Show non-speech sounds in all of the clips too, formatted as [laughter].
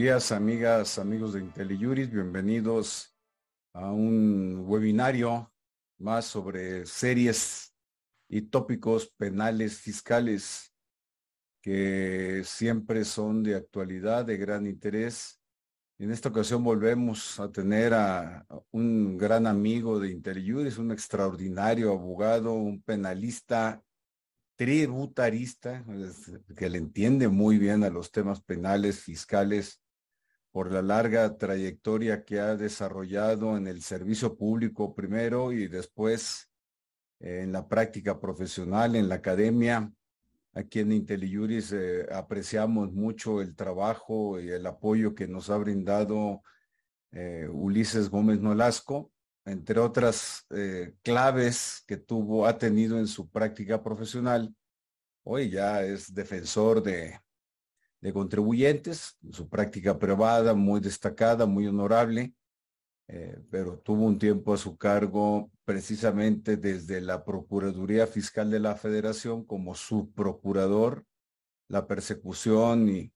días, amigas, amigos de IntelliJuris. Bienvenidos a un webinario más sobre series y tópicos penales fiscales que siempre son de actualidad, de gran interés. En esta ocasión volvemos a tener a un gran amigo de IntelliJuris, un extraordinario abogado, un penalista tributarista, que le entiende muy bien a los temas penales, fiscales, por la larga trayectoria que ha desarrollado en el servicio público primero y después en la práctica profesional, en la academia. Aquí en IntelliJuris eh, apreciamos mucho el trabajo y el apoyo que nos ha brindado eh, Ulises Gómez Nolasco, entre otras eh, claves que tuvo, ha tenido en su práctica profesional, hoy ya es defensor de, de contribuyentes, su práctica privada muy destacada, muy honorable, eh, pero tuvo un tiempo a su cargo precisamente desde la Procuraduría Fiscal de la Federación como subprocurador, la persecución y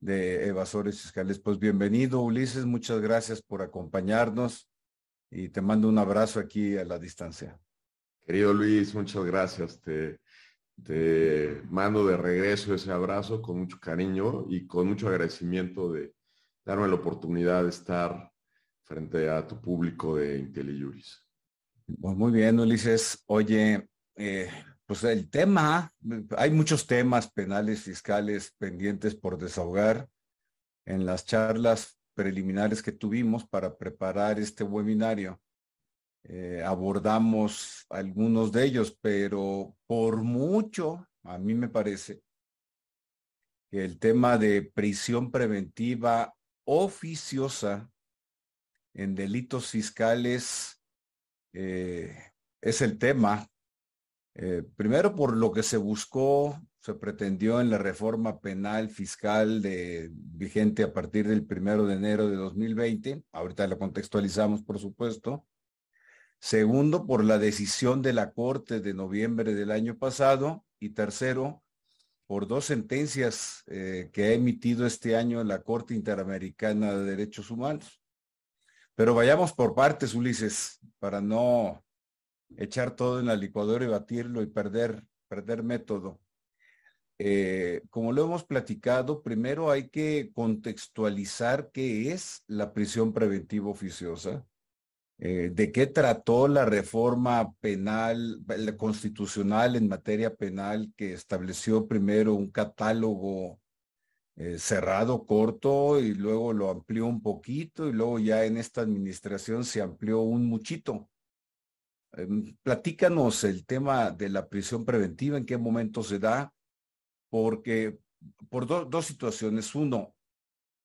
de evasores fiscales. Pues bienvenido, Ulises, muchas gracias por acompañarnos y te mando un abrazo aquí a la distancia. Querido Luis, muchas gracias. Te, te mando de regreso ese abrazo con mucho cariño y con mucho agradecimiento de darme la oportunidad de estar frente a tu público de IntelliJuris. Pues muy bien, Ulises. Oye, eh, pues el tema, hay muchos temas penales, fiscales pendientes por desahogar. En las charlas preliminares que tuvimos para preparar este webinario, eh, abordamos algunos de ellos, pero por mucho, a mí me parece, que el tema de prisión preventiva oficiosa en delitos fiscales eh, es el tema. Eh, primero por lo que se buscó, se pretendió en la reforma penal fiscal de, vigente a partir del primero de enero de 2020. Ahorita la contextualizamos, por supuesto. Segundo, por la decisión de la Corte de noviembre del año pasado. Y tercero, por dos sentencias eh, que ha emitido este año la Corte Interamericana de Derechos Humanos. Pero vayamos por partes, Ulises, para no echar todo en la licuadora y batirlo y perder, perder método. Eh, como lo hemos platicado, primero hay que contextualizar qué es la prisión preventiva oficiosa eh, de qué trató la reforma penal, la constitucional en materia penal que estableció primero un catálogo eh, cerrado, corto, y luego lo amplió un poquito, y luego ya en esta administración se amplió un muchito. Em, platícanos el tema de la prisión preventiva, en qué momento se da, porque por dos situaciones. Uno,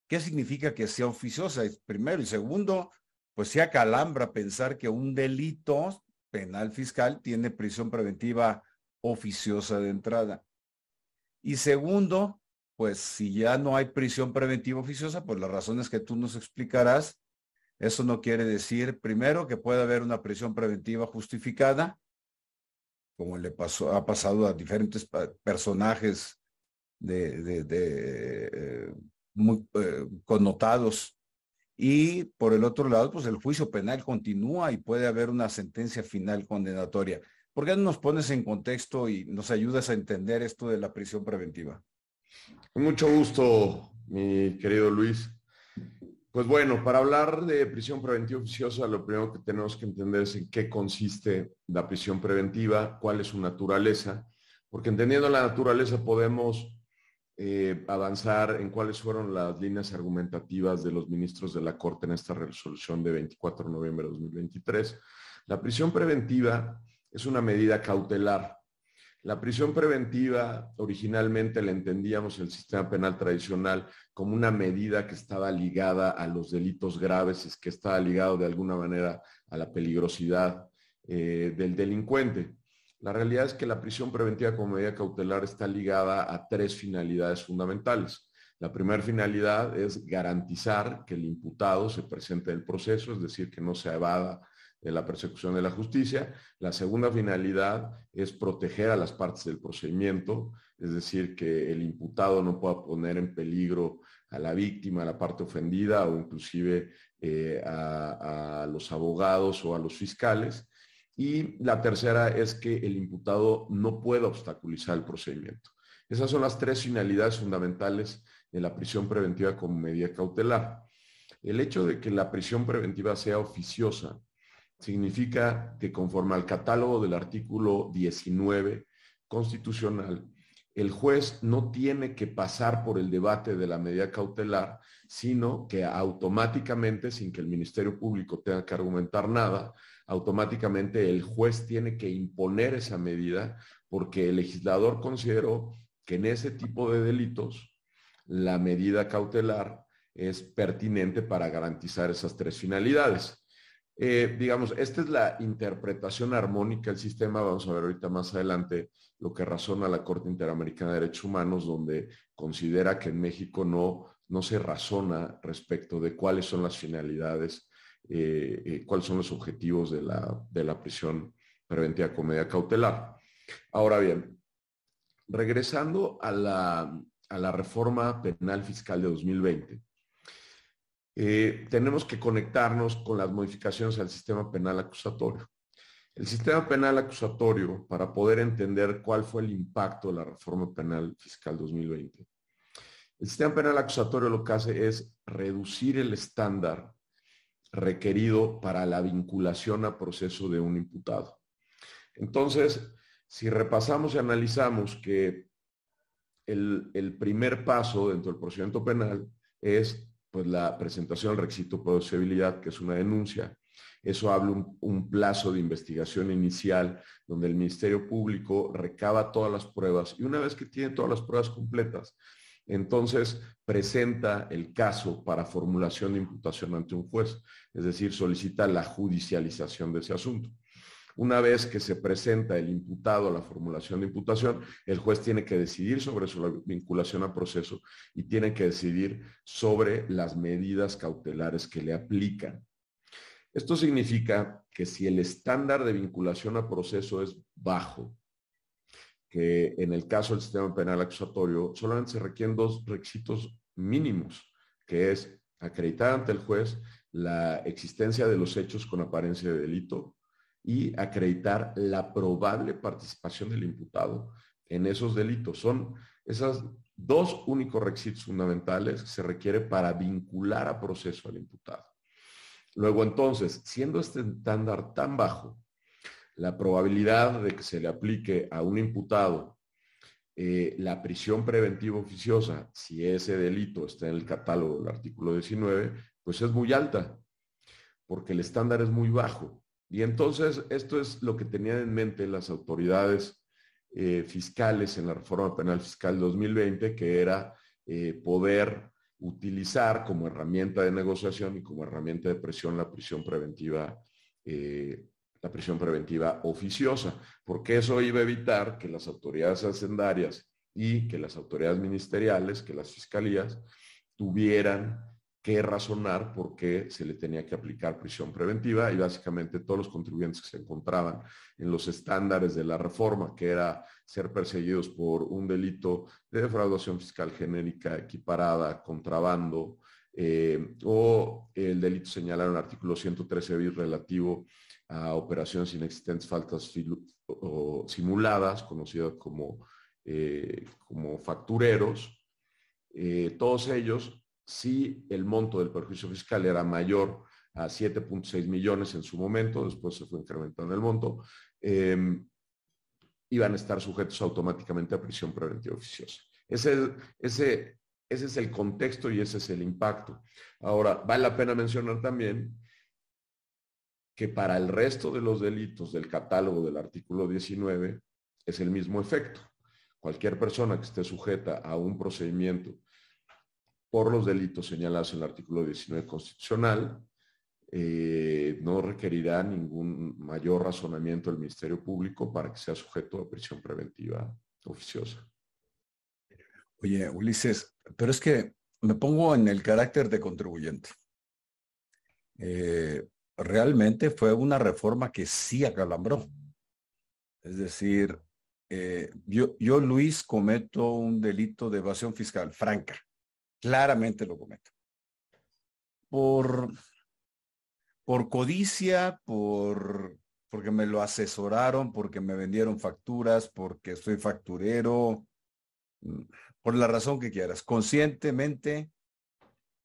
¿qué significa que sea oficiosa? Primero, y segundo, pues se acalambra pensar que un delito penal fiscal tiene prisión preventiva oficiosa de entrada. Y segundo, pues si ya no hay prisión preventiva oficiosa, por las razones que tú nos explicarás, eso no quiere decir, primero, que puede haber una prisión preventiva justificada, como le pasó, ha pasado a diferentes personajes de, eh, muy eh, connotados y por el otro lado, pues el juicio penal continúa y puede haber una sentencia final condenatoria. ¿Por qué no nos pones en contexto y nos ayudas a entender esto de la prisión preventiva? Con mucho gusto, mi querido Luis. Pues bueno, para hablar de prisión preventiva oficiosa, lo primero que tenemos que entender es en qué consiste la prisión preventiva, cuál es su naturaleza, porque entendiendo la naturaleza podemos eh, avanzar en cuáles fueron las líneas argumentativas de los ministros de la Corte en esta resolución de 24 de noviembre de 2023. La prisión preventiva es una medida cautelar. La prisión preventiva originalmente la entendíamos en el sistema penal tradicional como una medida que estaba ligada a los delitos graves, es que estaba ligado de alguna manera a la peligrosidad eh, del delincuente. La realidad es que la prisión preventiva como medida cautelar está ligada a tres finalidades fundamentales. La primera finalidad es garantizar que el imputado se presente en el proceso, es decir, que no se evada de la persecución de la justicia. La segunda finalidad es proteger a las partes del procedimiento, es decir, que el imputado no pueda poner en peligro a la víctima, a la parte ofendida o inclusive eh, a, los abogados o a los fiscales. Y la tercera es que el imputado no pueda obstaculizar el procedimiento. Esas son las tres finalidades fundamentales de la prisión preventiva como medida cautelar. El hecho de que la prisión preventiva sea oficiosa significa que conforme al catálogo del artículo 19 constitucional, el juez no tiene que pasar por el debate de la medida cautelar, sino que automáticamente, sin que el Ministerio Público tenga que argumentar nada, automáticamente el juez tiene que imponer esa medida porque el legislador consideró que en ese tipo de delitos la medida cautelar es pertinente para garantizar esas tres finalidades. Eh, digamos, esta es la interpretación armónica del sistema. Vamos a ver ahorita más adelante lo que razona la Corte Interamericana de Derechos Humanos, donde considera que en México no, no se razona respecto de cuáles son las finalidades, eh, eh, cuáles son los objetivos de la, de la prisión preventiva con medida cautelar. Ahora bien, regresando a la, a la reforma penal fiscal de 2020, eh, tenemos que conectarnos con las modificaciones al sistema penal acusatorio. El sistema penal acusatorio, para poder entender cuál fue el impacto de la reforma penal fiscal 2020, el sistema penal acusatorio lo que hace es reducir el estándar requerido para la vinculación a proceso de un imputado. Entonces, si repasamos y analizamos que el, el primer paso dentro del procedimiento penal es pues la presentación del requisito de procedibilidad, que es una denuncia. Eso habla un, plazo de investigación inicial donde el Ministerio Público recaba todas las pruebas y una vez que tiene todas las pruebas completas, entonces presenta el caso para formulación de imputación ante un juez, es decir, solicita la judicialización de ese asunto. Una vez que se presenta el imputado a la formulación de imputación, el juez tiene que decidir sobre su vinculación a proceso y tiene que decidir sobre las medidas cautelares que le aplican. Esto significa que si el estándar de vinculación a proceso es bajo, que en el caso del sistema penal acusatorio solamente se requieren dos requisitos mínimos, que es acreditar ante el juez la existencia de los hechos con apariencia de delito y acreditar la probable participación del imputado en esos delitos. Son esos dos únicos requisitos fundamentales que se requiere para vincular a proceso al imputado. Luego entonces, siendo este estándar tan bajo, la probabilidad de que se le aplique a un imputado eh, la prisión preventiva oficiosa, si ese delito está en el catálogo del artículo 19, pues es muy alta, porque el estándar es muy bajo. Y entonces esto es lo que tenían en mente las autoridades eh, fiscales en la reforma penal fiscal 2020, que era eh, poder utilizar como herramienta de negociación y como herramienta de presión la prisión preventiva, eh, la prisión preventiva oficiosa, porque eso iba a evitar que las autoridades hacendarias y que las autoridades ministeriales, que las fiscalías, tuvieran que razonar por qué se le tenía que aplicar prisión preventiva y básicamente todos los contribuyentes que se encontraban en los estándares de la reforma, que era ser perseguidos por un delito de defraudación fiscal genérica equiparada, contrabando, eh, o el delito señalado en el artículo 113 bis relativo a operaciones inexistentes, faltas simuladas, conocidas como, eh, como factureros, eh, todos ellos si el monto del perjuicio fiscal era mayor a 7.6 millones en su momento, después se fue incrementando el monto, em, iban a estar sujetos automáticamente a prisión preventiva oficiosa. Ese, es el contexto y ese es el impacto. Ahora, vale la pena mencionar también que para el resto de los delitos del catálogo del artículo 19 es el mismo efecto. Cualquier persona que esté sujeta a un procedimiento por los delitos señalados en el artículo 19 constitucional, eh, no requerirá ningún mayor razonamiento del Ministerio Público para que sea sujeto a prisión preventiva oficiosa. Oye, Ulises, pero es que me pongo en el carácter de contribuyente. Eh, realmente fue una reforma que sí acalambró. Es decir, eh, yo, yo, Luis, cometo un delito de evasión fiscal franca claramente lo cometo. Por, por codicia, por, porque me lo asesoraron, porque me vendieron facturas, porque soy facturero, por la razón que quieras. Conscientemente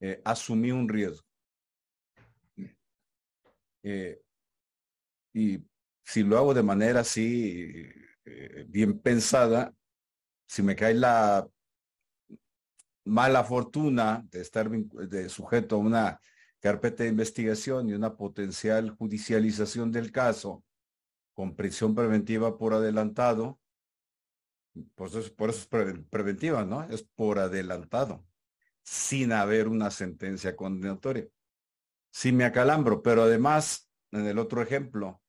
eh, asumí un riesgo. Eh, y si lo hago de manera así, eh, bien pensada, si me cae la mala fortuna de estar de sujeto a una carpeta de investigación y una potencial judicialización del caso con prisión preventiva por adelantado, pues por eso es preventiva, ¿no? Es por adelantado, sin haber una sentencia condenatoria. Si me acalambro, pero además, en el otro ejemplo,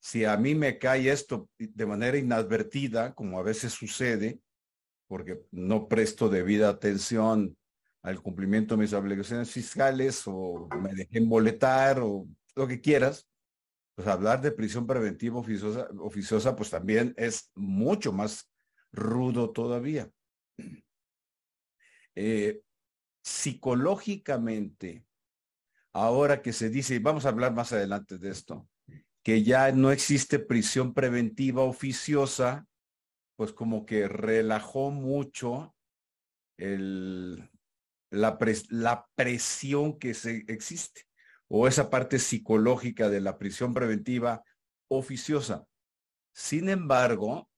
si a mí me cae esto de manera inadvertida, como a veces sucede, porque no presto debida atención al cumplimiento de mis obligaciones fiscales o me dejé emboletar o lo que quieras, pues hablar de prisión preventiva oficiosa, oficiosa pues también es mucho más rudo todavía. Eh, psicológicamente, ahora que se dice, y vamos a hablar más adelante de esto, que ya no existe prisión preventiva oficiosa, pues como que relajó mucho la, presión que se, existe o esa parte psicológica de la prisión preventiva oficiosa. Sin embargo,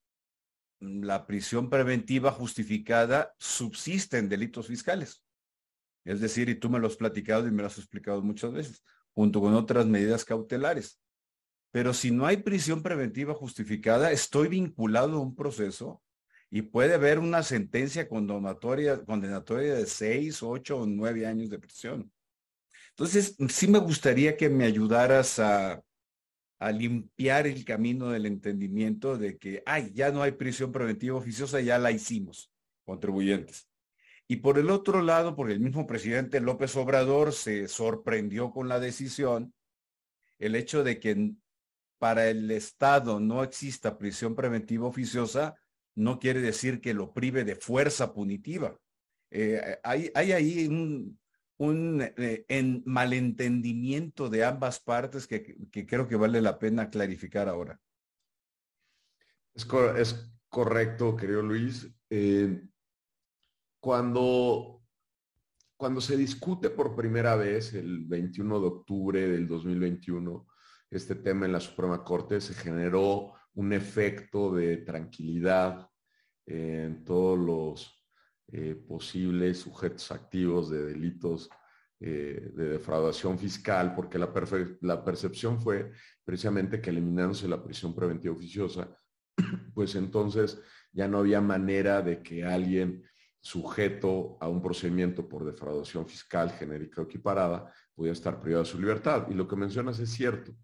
la prisión preventiva justificada subsiste en delitos fiscales. Es decir, y tú me lo has platicado y me lo has explicado muchas veces, junto con otras medidas cautelares. Pero si no hay prisión preventiva justificada, estoy vinculado a un proceso y puede haber una sentencia condenatoria, de seis, ocho o nueve años de prisión. Entonces, sí me gustaría que me ayudaras a, a limpiar el camino del entendimiento de que, ay, ya no hay prisión preventiva oficiosa, ya la hicimos, contribuyentes. Y por el otro lado, porque el mismo presidente López Obrador se sorprendió con la decisión, el hecho de que para el Estado no exista prisión preventiva oficiosa, no quiere decir que lo prive de fuerza punitiva. Eh, hay, hay, ahí un, eh, en malentendimiento de ambas partes que, creo que vale la pena clarificar ahora. Es, es correcto, querido Luis. Eh, cuando, cuando se discute por primera vez el 21 de octubre del 2021 este tema en la Suprema Corte, se generó un efecto de tranquilidad en todos los eh, posibles sujetos activos de delitos eh, de defraudación fiscal, porque la, la, percepción fue precisamente que eliminándose la prisión preventiva oficiosa, [clears throat] pues entonces ya no había manera de que alguien sujeto a un procedimiento por defraudación fiscal genérica o equiparada pudiera estar privado de su libertad. Y lo que mencionas es cierto.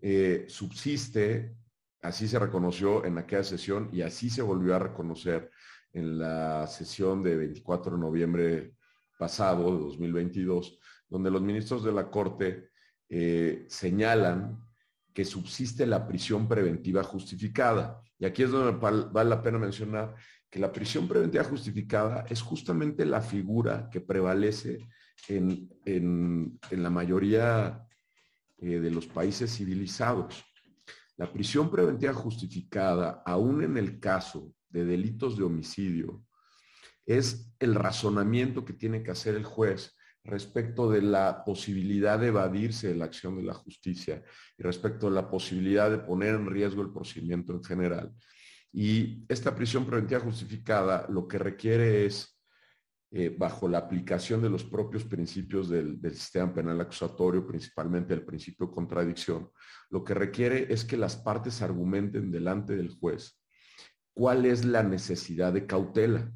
Eh, subsiste Así se reconoció en aquella sesión y así se volvió a reconocer en la sesión de 24 de noviembre pasado, de 2022, donde los ministros de la Corte eh, señalan que subsiste la prisión preventiva justificada. Y aquí es donde vale la pena mencionar que la prisión preventiva justificada es justamente la figura que prevalece en, la mayoría eh, de los países civilizados. La prisión preventiva justificada, aún en el caso de delitos de homicidio, es el razonamiento que tiene que hacer el juez respecto de la posibilidad de evadirse de la acción de la justicia y respecto de la posibilidad de poner en riesgo el procedimiento en general. Y esta prisión preventiva justificada lo que requiere es eh, bajo la aplicación de los propios principios del, sistema penal acusatorio, principalmente el principio de contradicción, lo que requiere es que las partes argumenten delante del juez cuál es la necesidad de cautela,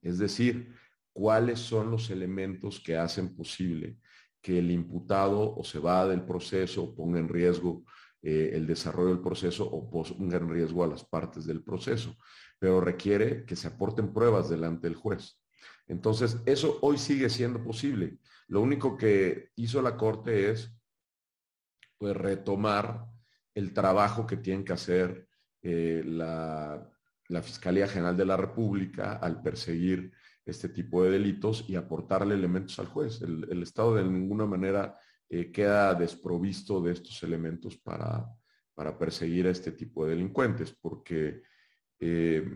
es decir, cuáles son los elementos que hacen posible que el imputado o se va del proceso o ponga en riesgo eh, el desarrollo del proceso o ponga en riesgo a las partes del proceso, pero requiere que se aporten pruebas delante del juez. Entonces, eso hoy sigue siendo posible. Lo único que hizo la Corte es pues, retomar el trabajo que tienen que hacer eh, la, Fiscalía General de la República al perseguir este tipo de delitos y aportarle elementos al juez. El, Estado de ninguna manera eh, queda desprovisto de estos elementos para, para perseguir a este tipo de delincuentes, porque, eh,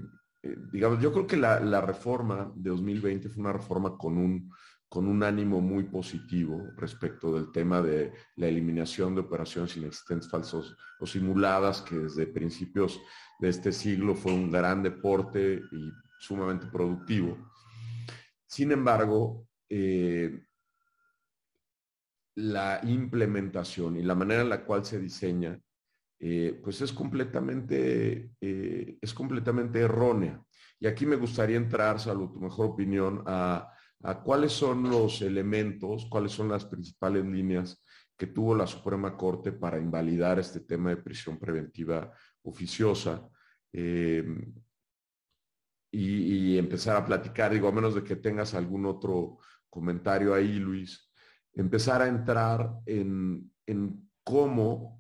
eh, digamos, yo creo que la, la, reforma de 2020 fue una reforma con un, con un ánimo muy positivo respecto del tema de la eliminación de operaciones inexistentes, falsos o simuladas, que desde principios de este siglo fue un gran deporte y sumamente productivo. Sin embargo, eh, la implementación y la manera en la cual se diseña, eh, pues es completamente, eh, es completamente errónea. Y aquí me gustaría entrar, salvo tu mejor opinión, a a cuáles son los elementos, cuáles son las principales líneas que tuvo la Suprema Corte para invalidar este tema de prisión preventiva oficiosa eh, y, empezar a platicar, digo, a menos de que tengas algún otro comentario ahí, Luis, empezar a entrar en, en cómo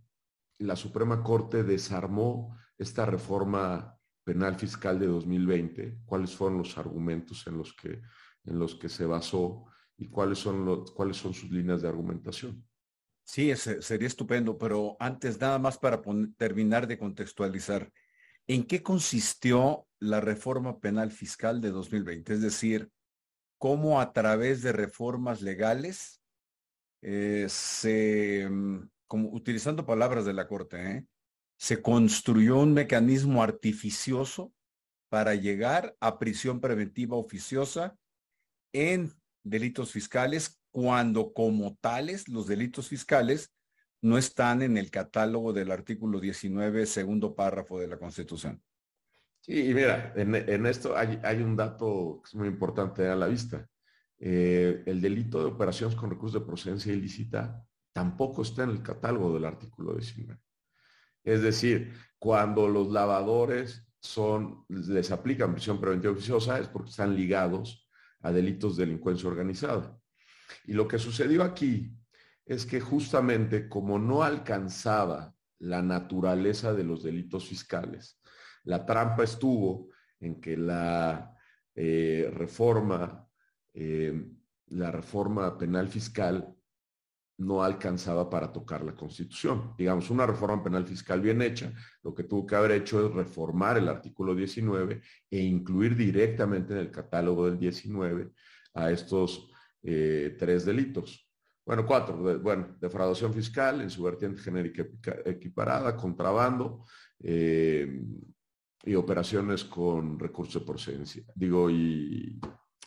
la Suprema Corte desarmó esta reforma penal fiscal de 2020, cuáles fueron los argumentos en los que en los que se basó y cuáles son, cuáles son sus líneas de argumentación. Sí, sería estupendo, pero antes nada más para terminar de contextualizar, ¿en qué consistió la reforma penal fiscal de 2020? Es decir, cómo a través de reformas legales eh, se, mm, como utilizando palabras de la Corte, ¿eh? se construyó un mecanismo artificioso para llegar a prisión preventiva oficiosa en delitos fiscales cuando como tales los delitos fiscales no están en el catálogo del artículo 19, segundo párrafo de la Constitución. Sí, mira, en, esto hay, un dato que es muy importante a la vista. Eh, el delito de operaciones con recursos de procedencia ilícita tampoco está en el catálogo del artículo 19. Es decir, cuando los lavadores son, les aplican prisión preventiva oficiosa es porque están ligados a delitos de delincuencia organizada. Y lo que sucedió aquí es que justamente como no alcanzaba la naturaleza de los delitos fiscales, la trampa estuvo en que la eh, reforma, eh, la reforma penal fiscal no alcanzaba para tocar la Constitución. Digamos, una reforma penal fiscal bien hecha, lo que tuvo que haber hecho es reformar el artículo 19 e incluir directamente en el catálogo del 19 a estos eh, tres delitos. Bueno, cuatro. bueno, defraudación fiscal en su vertiente genérica equiparada, contrabando eh, y operaciones con recursos de procedencia. Digo, y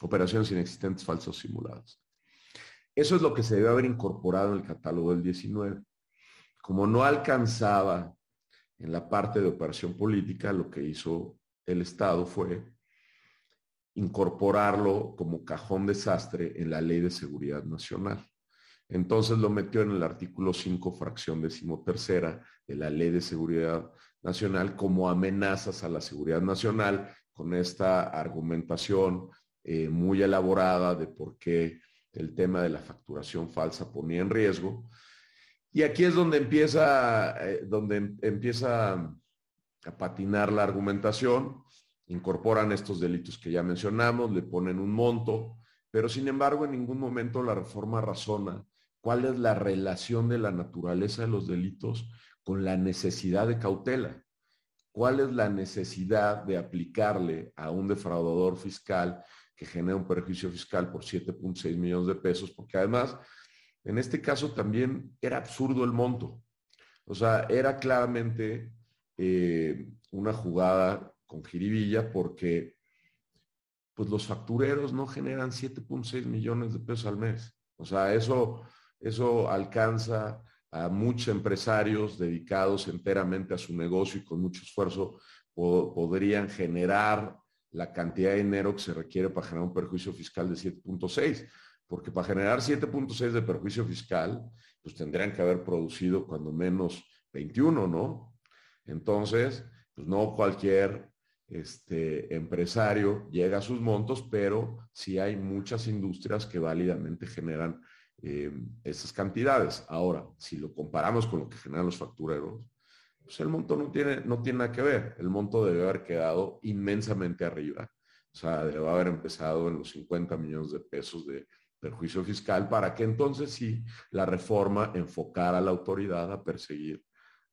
operaciones inexistentes falsos simulados. Eso es lo que se debe haber incorporado en el catálogo del 19. Como no alcanzaba en la parte de operación política, lo que hizo el Estado fue incorporarlo como cajón desastre en la Ley de Seguridad Nacional. Entonces lo metió en el artículo 5, fracción decimotercera de la Ley de Seguridad Nacional como amenazas a la seguridad nacional con esta argumentación eh, muy elaborada de por qué el tema de la facturación falsa ponía en riesgo. Y aquí es donde empieza, eh, donde em, empieza a patinar la argumentación, incorporan estos delitos que ya mencionamos, le ponen un monto, pero sin embargo en ningún momento la reforma razona cuál es la relación de la naturaleza de los delitos con la necesidad de cautela. ¿Cuál es la necesidad de aplicarle a un defraudador fiscal genera un perjuicio fiscal por 7.6 millones de pesos, porque además, en este caso también era absurdo el monto. O sea, era claramente eh, una jugada con jiribilla porque pues los factureros no generan 7.6 millones de pesos al mes. O sea, eso, eso alcanza a muchos empresarios dedicados enteramente a su negocio y con mucho esfuerzo podrían generar la cantidad de dinero que se requiere para generar un perjuicio fiscal de 7.6, porque para generar 7.6 de perjuicio fiscal, pues tendrían que haber producido cuando menos 21, ¿no? Entonces, pues no cualquier este, empresario llega a sus montos, pero sí hay muchas industrias que válidamente generan eh, esas cantidades. Ahora, si lo comparamos con lo que generan los factureros, pues el monto no tiene, no tiene nada que ver. El monto debe haber quedado inmensamente arriba O sea, debe haber empezado en los 50 millones de pesos de perjuicio fiscal para que entonces sí la reforma enfocara a la autoridad a perseguir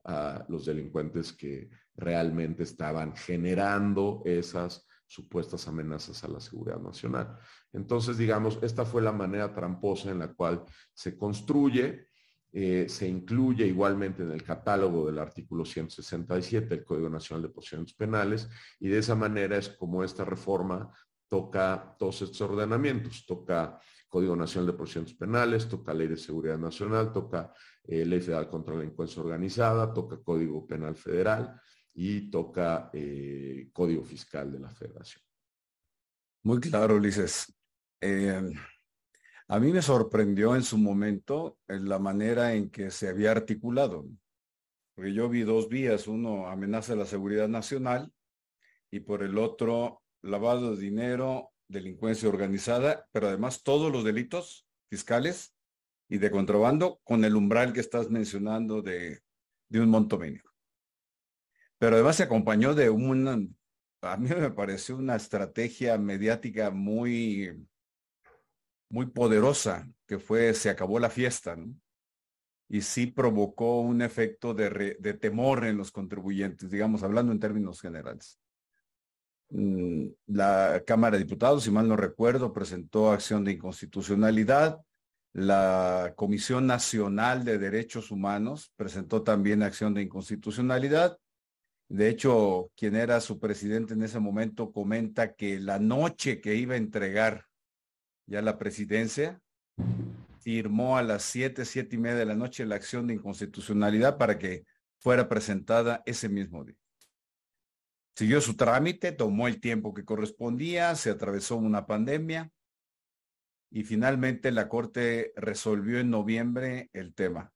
a los delincuentes que realmente estaban generando esas supuestas amenazas a la seguridad nacional. Entonces, digamos, esta fue la manera tramposa en la cual se construye, eh, se incluye igualmente en el catálogo del artículo 167 del Código Nacional de Procedimientos Penales y de esa manera es como esta reforma toca todos estos ordenamientos, toca Código Nacional de Procedimientos Penales, toca Ley de Seguridad Nacional, toca eh, Ley Federal contra la Delincuencia Organizada, toca Código Penal Federal y toca eh, Código Fiscal de la Federación. Muy claro, Ulises. A mí me sorprendió en su momento la manera en que se había articulado, porque yo vi dos vías, uno amenaza a la seguridad nacional y por el otro lavado de dinero, delincuencia organizada, pero además todos los delitos fiscales y de contrabando con el umbral que estás mencionando de, de un monto mínimo. Pero además se acompañó de una, a mí me pareció una estrategia mediática muy, muy poderosa, que fue, se acabó la fiesta, ¿no? Y sí provocó un efecto de, de temor en los contribuyentes, digamos, hablando en términos generales. Mm, la Cámara de Diputados, si mal no recuerdo, presentó acción de inconstitucionalidad. La Comisión Nacional de Derechos Humanos presentó también acción de inconstitucionalidad. De hecho, quien era su presidente en ese momento comenta que la noche que iba a entregar ya la presidencia, firmó a las siete, siete y media de la noche la acción de inconstitucionalidad para que fuera presentada ese mismo día. Siguió su trámite, tomó el tiempo que correspondía, se atravesó una pandemia y finalmente la Corte resolvió en noviembre el tema.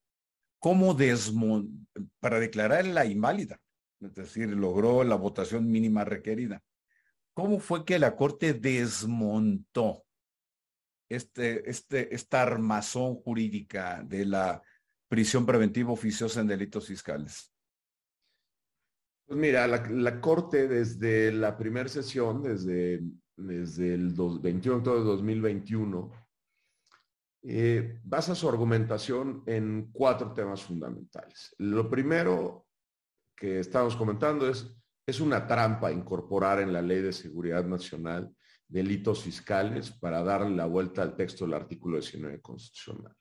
¿Cómo desmon para declararla inválida? es decir, logró la votación mínima requerida. ¿Cómo fue que la Corte desmontó este, este, esta armazón jurídica de la prisión preventiva oficiosa en delitos fiscales? Pues mira, la, Corte desde la primera sesión, desde, desde el 21 de 2021, eh, basa su argumentación en cuatro temas fundamentales. Lo primero que estamos comentando es, es una trampa incorporar en la Ley de Seguridad Nacional delitos fiscales para darle la vuelta al texto del artículo 19 constitucional.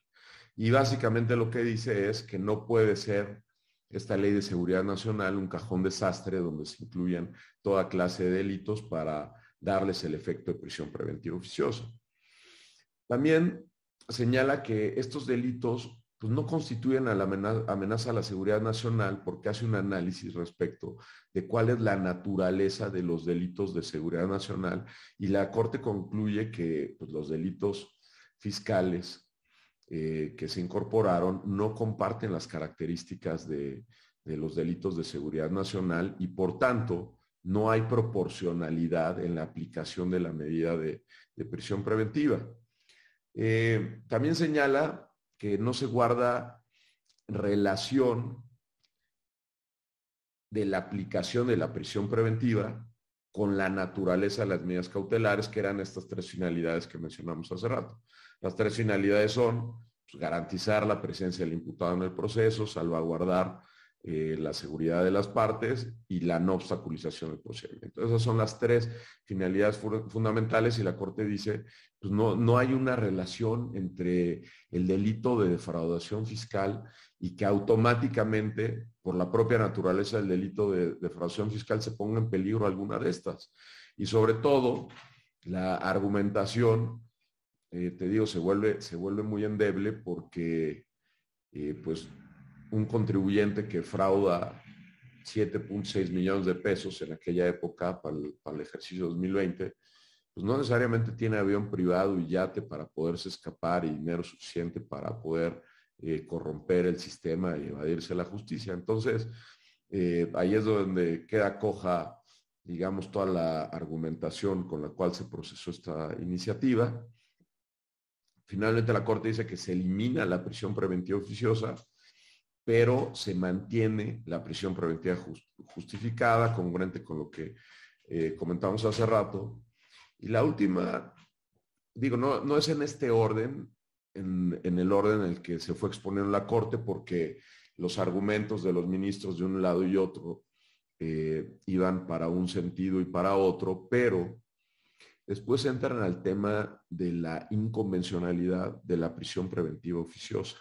Y básicamente lo que dice es que no puede ser esta ley de seguridad nacional un cajón desastre donde se incluyan toda clase de delitos para darles el efecto de prisión preventiva oficiosa. También señala que estos delitos pues no constituyen a la amenaza, a la seguridad nacional porque hace un análisis respecto de cuál es la naturaleza de los delitos de seguridad nacional y la Corte concluye que pues, los delitos fiscales eh, que se incorporaron no comparten las características de, los delitos de seguridad nacional y por tanto no hay proporcionalidad en la aplicación de la medida de, prisión preventiva. Eh, también señala que no se guarda relación de la aplicación de la prisión preventiva con la naturaleza de las medidas cautelares, que eran estas tres finalidades que mencionamos hace rato. Las tres finalidades son pues, garantizar la presencia del imputado en el proceso, salvaguardar eh, la seguridad de las partes y la no obstaculización del procedimiento. Esas son las tres finalidades fundamentales y la Corte dice, pues no, no hay una relación entre el delito de defraudación fiscal y que automáticamente, por la propia naturaleza del delito de defraudación fiscal, se ponga en peligro alguna de estas. Y sobre todo, la argumentación, eh, te digo, se vuelve, se vuelve muy endeble porque eh, pues un contribuyente que frauda 7.6 millones de pesos en aquella época para el, ejercicio 2020, pues no necesariamente tiene avión privado y yate para poderse escapar y dinero suficiente para poder eh, corromper el sistema y evadirse la justicia. Entonces, eh, ahí es donde queda coja, digamos, toda la argumentación con la cual se procesó esta iniciativa. Finalmente la Corte dice que se elimina la prisión preventiva oficiosa pero se mantiene la prisión preventiva justificada, congruente con lo que eh, comentamos hace rato, Y la última, digo, no, es en este orden, en, en, el orden en el que se fue exponiendo la Corte, porque los argumentos de los ministros de un lado y otro eh, iban para un sentido y para otro, pero después entran al tema de la inconvencionalidad de la prisión preventiva oficiosa.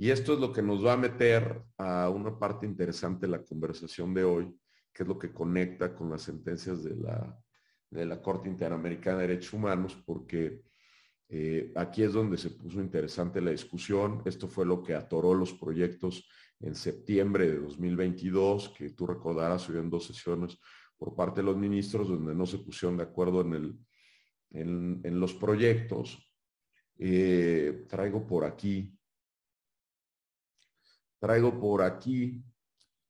Y esto es lo que nos va a meter a una parte interesante de la conversación de hoy, que es lo que conecta con las sentencias de la, de la Corte Interamericana de Derechos Humanos, porque eh, aquí es donde se puso interesante la discusión. Esto fue lo que atoró los proyectos en septiembre de 2022, que tú recordarás, en dos sesiones por parte de los ministros donde no se pusieron de acuerdo en, el, en, los proyectos. Eh, traigo por aquí, traigo por aquí,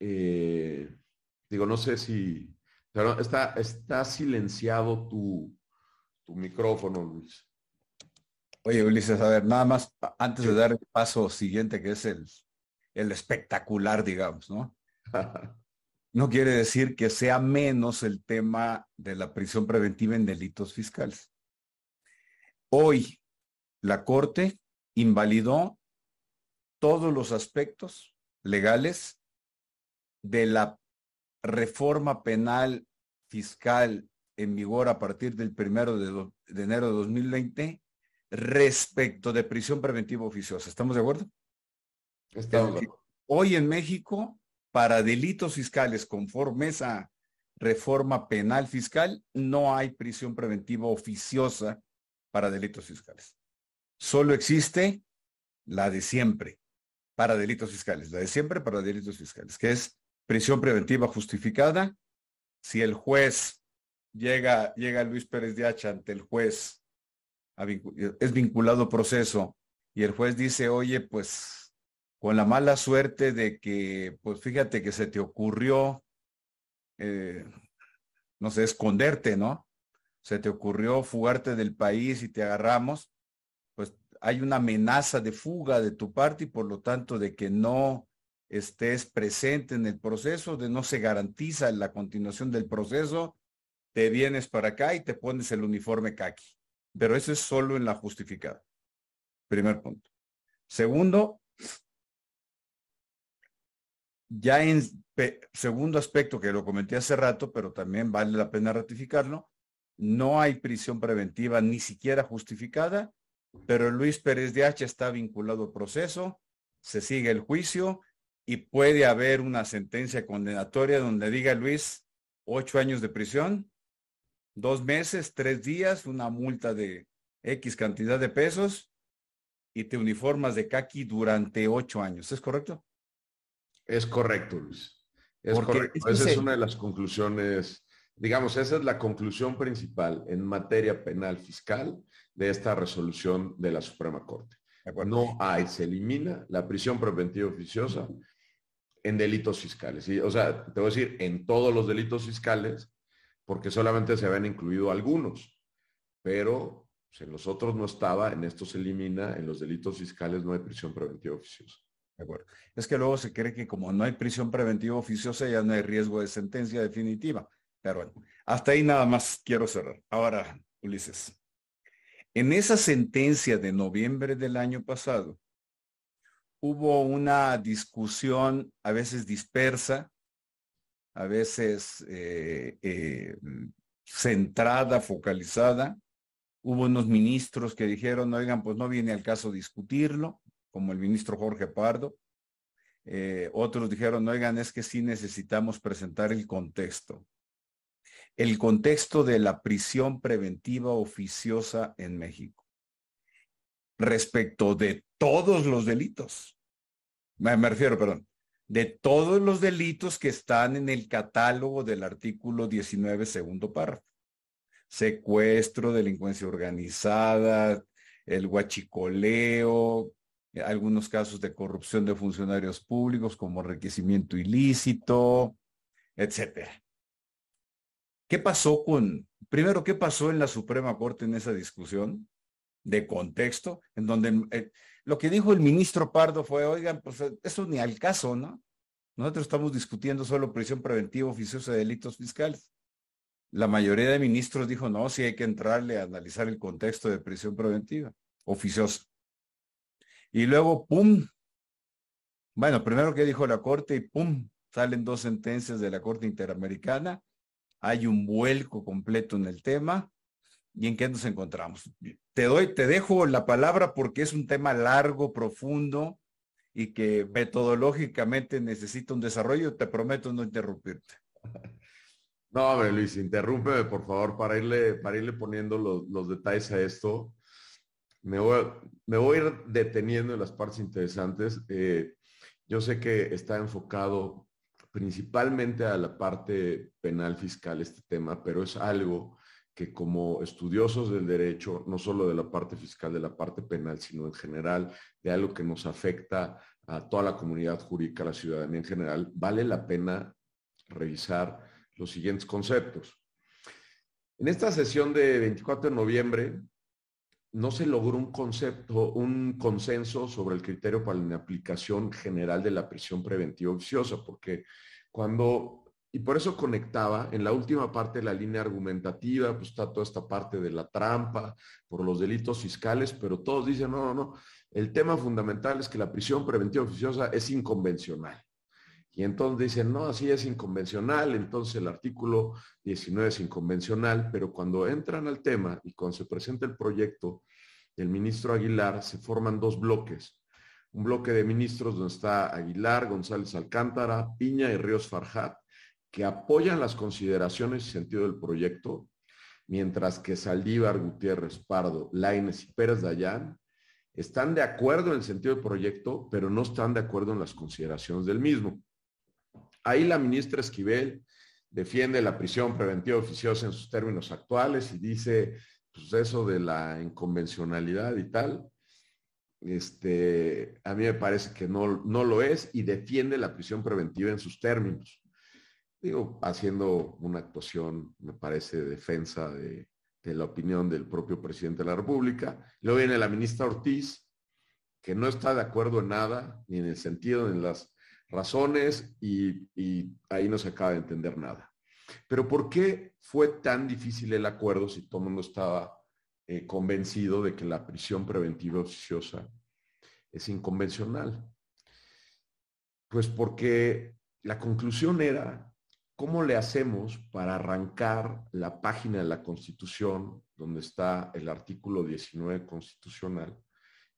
eh, digo, no sé si, pero está, está silenciado tu, tu micrófono, Luis. Oye, Ulises, a ver, nada más antes de dar el paso siguiente, que es el, el espectacular, digamos, ¿no? [laughs] no quiere decir que sea menos el tema de la prisión preventiva en delitos fiscales. Hoy la Corte invalidó todos los aspectos legales de la reforma penal fiscal en vigor a partir del primero de, de enero de 2020 respecto de prisión preventiva oficiosa. ¿Estamos de acuerdo? Hoy en México, para delitos fiscales conforme esa reforma penal fiscal, no hay prisión preventiva oficiosa para delitos fiscales. Solo existe la de siempre para delitos fiscales, la de siempre para delitos fiscales, que es prisión preventiva justificada. Si el juez llega, llega Luis Pérez de Hacha ante el juez, es vinculado proceso, y el juez dice, oye, pues con la mala suerte de que, pues fíjate que se te ocurrió, eh, no sé, esconderte, ¿no? Se te ocurrió fugarte del país y te agarramos, hay una amenaza de fuga de tu parte y por lo tanto de que no estés presente en el proceso, de no se garantiza la continuación del proceso, te vienes para acá y te pones el uniforme kaki. Pero eso es solo en la justificada. Primer punto. Segundo, ya en segundo aspecto que lo comenté hace rato, pero también vale la pena ratificarlo, no hay prisión preventiva ni siquiera justificada, pero Luis Pérez de H está vinculado al proceso, se sigue el juicio y puede haber una sentencia condenatoria donde diga Luis ocho años de prisión, dos meses, tres días, una multa de X cantidad de pesos y te uniformas de CAQui durante ocho años. ¿Es correcto? Es correcto, Luis. Es correcto. Esa es una de las conclusiones, digamos, esa es la conclusión principal en materia penal fiscal de esta resolución de la Suprema Corte. No hay, se elimina la prisión preventiva oficiosa en delitos fiscales. o sea, te voy a decir, en todos los delitos fiscales, porque solamente se habían incluido algunos, pero pues, en los otros no estaba, en estos se elimina, en los delitos fiscales no hay prisión preventiva oficiosa. De acuerdo. Es que luego se cree que como no hay prisión preventiva oficiosa ya no hay riesgo de sentencia definitiva. Pero bueno, hasta ahí nada más quiero cerrar. Ahora, Ulises, en esa sentencia de noviembre del año pasado, hubo una discusión a veces dispersa, a veces eh, eh, centrada, focalizada. Hubo unos ministros que dijeron, oigan, pues no viene al caso discutirlo como el ministro Jorge Pardo. Eh, otros dijeron, oigan, es que sí necesitamos presentar el contexto. El contexto de la prisión preventiva oficiosa en México. Respecto de todos los delitos. Me, refiero, perdón, de todos los delitos que están en el catálogo del artículo 19, segundo párrafo. Secuestro, delincuencia organizada, el huachicoleo, algunos casos de corrupción de funcionarios públicos como enriquecimiento ilícito, etcétera. ¿Qué pasó con, primero, qué pasó en la Suprema Corte en esa discusión de contexto, en donde eh, lo que dijo el ministro Pardo fue, oigan, pues eh, eso ni al caso, ¿no? Nosotros estamos discutiendo solo prisión preventiva oficiosa de delitos fiscales. la mayoría de ministros dijo, no, sí hay que entrarle a analizar el contexto de prisión preventiva oficiosa. Y luego, ¡pum! Bueno, primero que dijo la Corte y ¡pum! Salen dos sentencias de la Corte Interamericana. Hay un vuelco completo en el tema. ¿Y en qué nos encontramos? Te doy, te dejo la palabra porque es un tema largo, profundo y que metodológicamente necesita un desarrollo. Te prometo no interrumpirte. [laughs] No, hombre, Luis, interrúmpeme, por favor, para irle, para irle poniendo los, detalles a esto. Me voy, me voy, a ir deteniendo en las partes interesantes. Eh, yo sé que está enfocado principalmente a la parte penal fiscal este tema, pero es algo que como estudiosos del derecho, no solo de la parte fiscal, de la parte penal, sino en general, de algo que nos afecta a toda la comunidad jurídica, a la ciudadanía en general, vale la pena revisar los siguientes conceptos. En esta sesión de 24 de noviembre no se logró un concepto, un consenso sobre el criterio para la aplicación general de la prisión preventiva oficiosa, porque cuando, y por eso conectaba, en la última parte de la línea argumentativa, pues está toda esta parte de la trampa por los delitos fiscales, pero todos dicen, no, no, no, el tema fundamental es que la prisión preventiva oficiosa es inconvencional. Y entonces dicen, no, así es inconvencional, entonces el artículo 19 es inconvencional, pero cuando entran al tema y cuando se presenta el proyecto del ministro Aguilar, se forman dos bloques. Un bloque de ministros donde está Aguilar, González Alcántara, Piña y Ríos Farjat, que apoyan las consideraciones y sentido del proyecto, mientras que Saldívar, Gutiérrez, Pardo, Laines y Pérez Dayán están de acuerdo en el sentido del proyecto, pero no están de acuerdo en las consideraciones del mismo. Ahí la ministra Esquivel defiende la prisión preventiva oficiosa en sus términos actuales y dice, pues eso de la inconvencionalidad y tal, este, a mí me parece que no, no lo es y defiende la prisión preventiva en sus términos. Digo, haciendo una actuación, me parece, de defensa de, la opinión del propio presidente de la República. Luego viene la ministra Ortiz, que no está de acuerdo en nada, ni en el sentido, ni en las razones y, ahí no se acaba de entender nada. Pero ¿por qué fue tan difícil el acuerdo si todo el mundo estaba eh, convencido de que la prisión preventiva oficiosa es inconvencional? Pues porque la conclusión era, ¿cómo le hacemos para arrancar la página de la Constitución donde está el artículo 19 constitucional?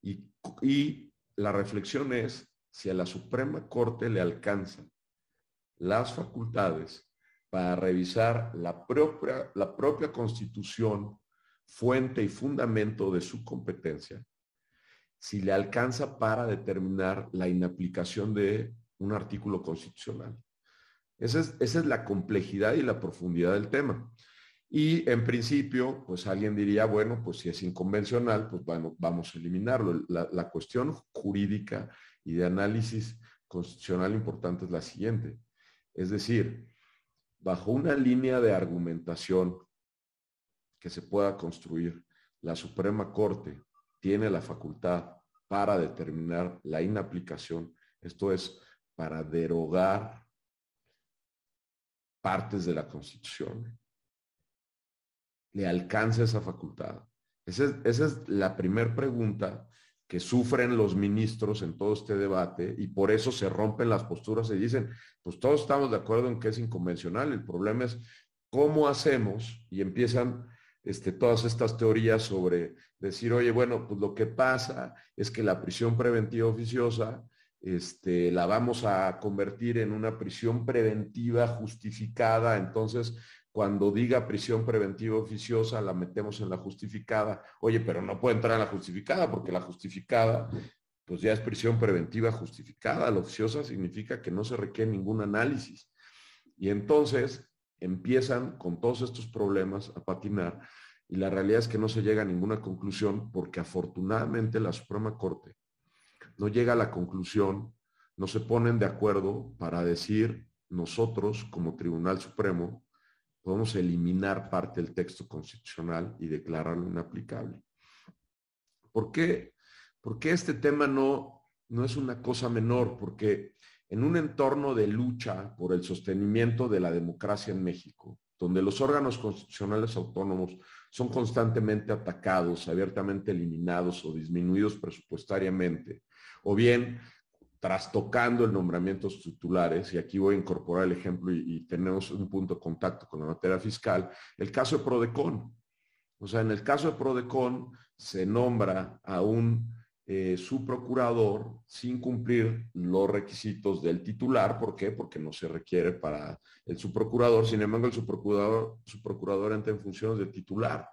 Y, y la reflexión es, si a la Suprema Corte le alcanzan las facultades para revisar la propia, la propia constitución, fuente y fundamento de su competencia, si le alcanza para determinar la inaplicación de un artículo constitucional. Esa es, esa es la complejidad y la profundidad del tema. Y en principio, pues alguien diría, bueno, pues si es inconvencional, pues bueno, vamos a eliminarlo. La, la cuestión jurídica y de análisis constitucional importante es la siguiente. Es decir, bajo una línea de argumentación que se pueda construir, la Suprema Corte tiene la facultad para determinar la inaplicación, esto es, para derogar partes de la Constitución. ¿Le alcanza esa facultad? Esa es, esa es la primera pregunta que sufren los ministros en todo este debate y por eso se rompen las posturas y dicen, pues todos estamos de acuerdo en que es inconvencional, el problema es cómo hacemos y empiezan este, todas estas teorías sobre decir, oye, bueno, pues lo que pasa es que la prisión preventiva oficiosa este, la vamos a convertir en una prisión preventiva justificada, entonces cuando diga prisión preventiva oficiosa, la metemos en la justificada. Oye, pero no puede entrar en la justificada porque la justificada, pues ya es prisión preventiva justificada. La oficiosa significa que no se requiere ningún análisis. Y entonces empiezan con todos estos problemas a patinar y la realidad es que no se llega a ninguna conclusión porque afortunadamente la Suprema Corte no llega a la conclusión, no se ponen de acuerdo para decir nosotros como Tribunal Supremo podemos eliminar parte del texto constitucional y declararlo inaplicable. ¿Por qué? Porque este tema no, no es una cosa menor, porque en un entorno de lucha por el sostenimiento de la democracia en México, donde los órganos constitucionales autónomos son constantemente atacados, abiertamente eliminados o disminuidos presupuestariamente, o bien trastocando el nombramiento de titulares, y aquí voy a incorporar el ejemplo y, tenemos un punto de contacto con la materia fiscal, el caso de Prodecon. O sea, en el caso de Prodecon se nombra a un eh, procurador sin cumplir los requisitos del titular. ¿Por qué? Porque no se requiere para el subprocurador. Sin embargo, el subprocurador, procurador entra en funciones de titular.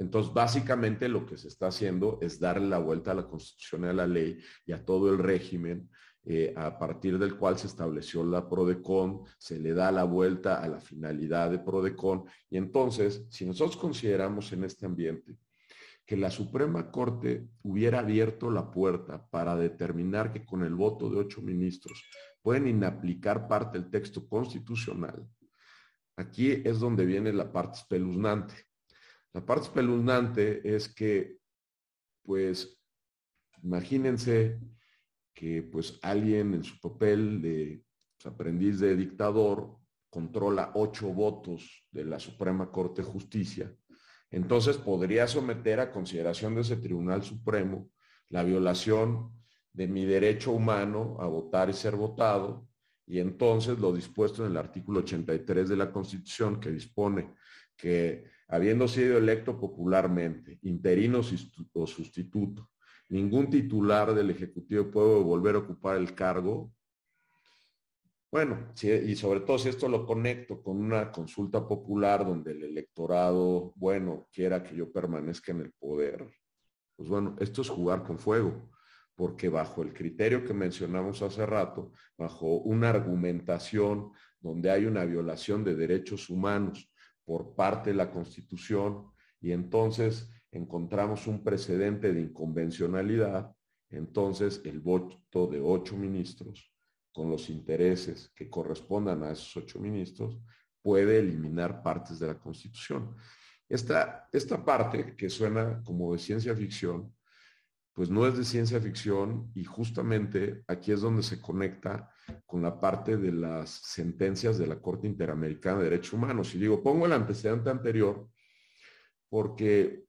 Entonces, básicamente lo que se está haciendo es darle la vuelta a la constitución y a la ley y a todo el régimen eh, a partir del cual se estableció la PRODECON, se le da la vuelta a la finalidad de PRODECON. Y entonces, si nosotros consideramos en este ambiente que la Suprema Corte hubiera abierto la puerta para determinar que con el voto de ocho ministros pueden inaplicar parte del texto constitucional, aquí es donde viene la parte espeluznante. La parte espeluznante es que, pues, imagínense que pues alguien en su papel de pues, aprendiz de dictador controla ocho votos de la Suprema Corte de Justicia, entonces podría someter a consideración de ese Tribunal Supremo la violación de mi derecho humano a votar y ser votado, y entonces lo dispuesto en el artículo 83 de la Constitución que dispone que habiendo sido electo popularmente, interino o sustituto, ningún titular del Ejecutivo puede volver a ocupar el cargo. Bueno, y sobre todo si esto lo conecto con una consulta popular donde el electorado, bueno, quiera que yo permanezca en el poder, pues bueno, esto es jugar con fuego, porque bajo el criterio que mencionamos hace rato, bajo una argumentación donde hay una violación de derechos humanos, por parte de la Constitución y entonces encontramos un precedente de inconvencionalidad, entonces el voto de ocho ministros con los intereses que correspondan a esos ocho ministros puede eliminar partes de la Constitución. Esta, esta parte que suena como de ciencia ficción, pues no es de ciencia ficción y justamente aquí es donde se conecta con la parte de las sentencias de la Corte Interamericana de Derechos Humanos. Y digo, pongo el antecedente anterior porque,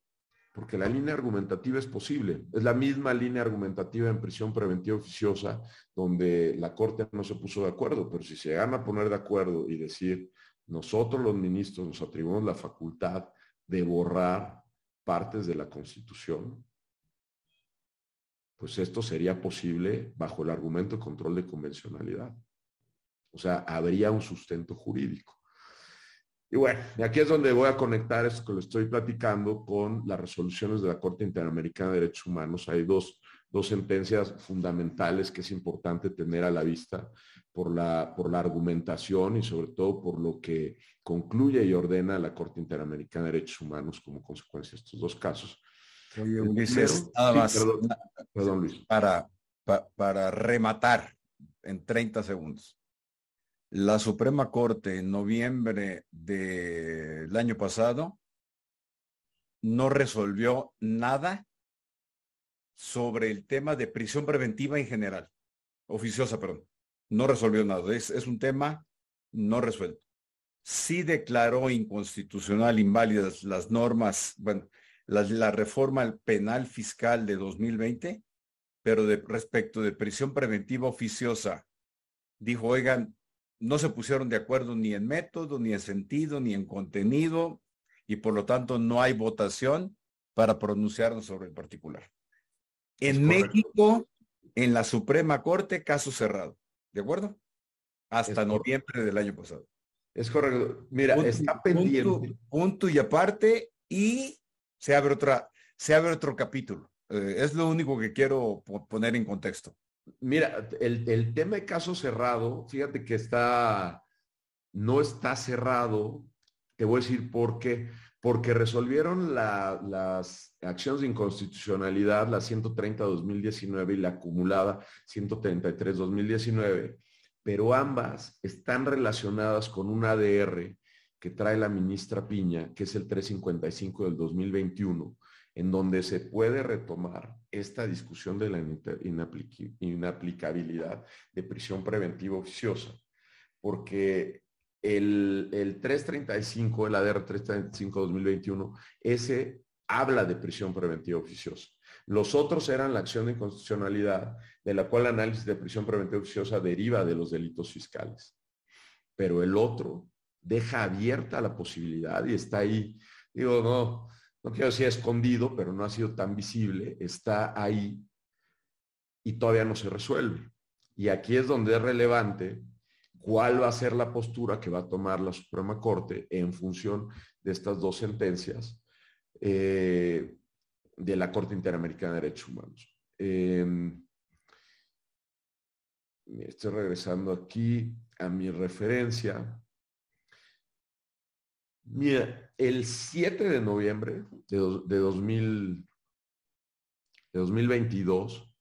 porque la línea argumentativa es posible. Es la misma línea argumentativa en prisión preventiva oficiosa donde la Corte no se puso de acuerdo, pero si se van a poner de acuerdo y decir, nosotros los ministros nos atribuimos la facultad de borrar partes de la Constitución, pues esto sería posible bajo el argumento de control de convencionalidad. O sea, habría un sustento jurídico. Y bueno, aquí es donde voy a conectar esto que lo estoy platicando con las resoluciones de la Corte Interamericana de Derechos Humanos. Hay dos, dos sentencias fundamentales que es importante tener a la vista por la, por la argumentación y sobre todo por lo que concluye y ordena la Corte Interamericana de Derechos Humanos como consecuencia de estos dos casos. Oye, Ulises, nada más. Perdón, Luis. Para, para rematar en 30 segundos. La Suprema Corte en noviembre del año pasado no resolvió nada sobre el tema de prisión preventiva en general, oficiosa, perdón. No resolvió nada. Es, es un tema no resuelto. Sí declaró inconstitucional, inválidas las normas, bueno, la, reforma penal fiscal de 2020, pero de, respecto de prisión preventiva oficiosa, dijo, oigan, no se pusieron de acuerdo ni en método, ni en sentido, ni en contenido, y por lo tanto no hay votación para pronunciarnos sobre el particular. En México, en la Suprema Corte, caso cerrado. ¿De acuerdo? Hasta noviembre del año pasado. Es correcto. Mira, está pendiente. punto, y aparte, y se abre otro capítulo. Eh, es lo único que quiero poner en contexto. Mira, el, tema de caso cerrado, fíjate que está, no está cerrado. Te voy a decir por qué. Porque resolvieron las acciones de inconstitucionalidad, la 130-2019 y la acumulada 133-2019, pero ambas están relacionadas con un ADR que trae la ministra Piña, que es el 355 del 2021, en donde se puede retomar esta discusión de la inaplicabilidad de prisión preventiva oficiosa, porque el, el 335, el ADR 335-2021, ese habla de prisión preventiva oficiosa. Los otros eran la acción de inconstitucionalidad, de la cual el análisis de prisión preventiva oficiosa deriva de los delitos fiscales. Pero el otro deja abierta la posibilidad y está ahí, digo, no, no quiero decir escondido, pero no ha sido tan visible, está ahí y todavía no se resuelve. Y aquí es donde es relevante cuál va a ser la postura que va a tomar la Suprema Corte en función de estas dos sentencias eh, de la Corte Interamericana de Derechos Humanos. Em, estoy regresando aquí a mi referencia. Mira, el 7 de noviembre de, de, 2000, de 2022,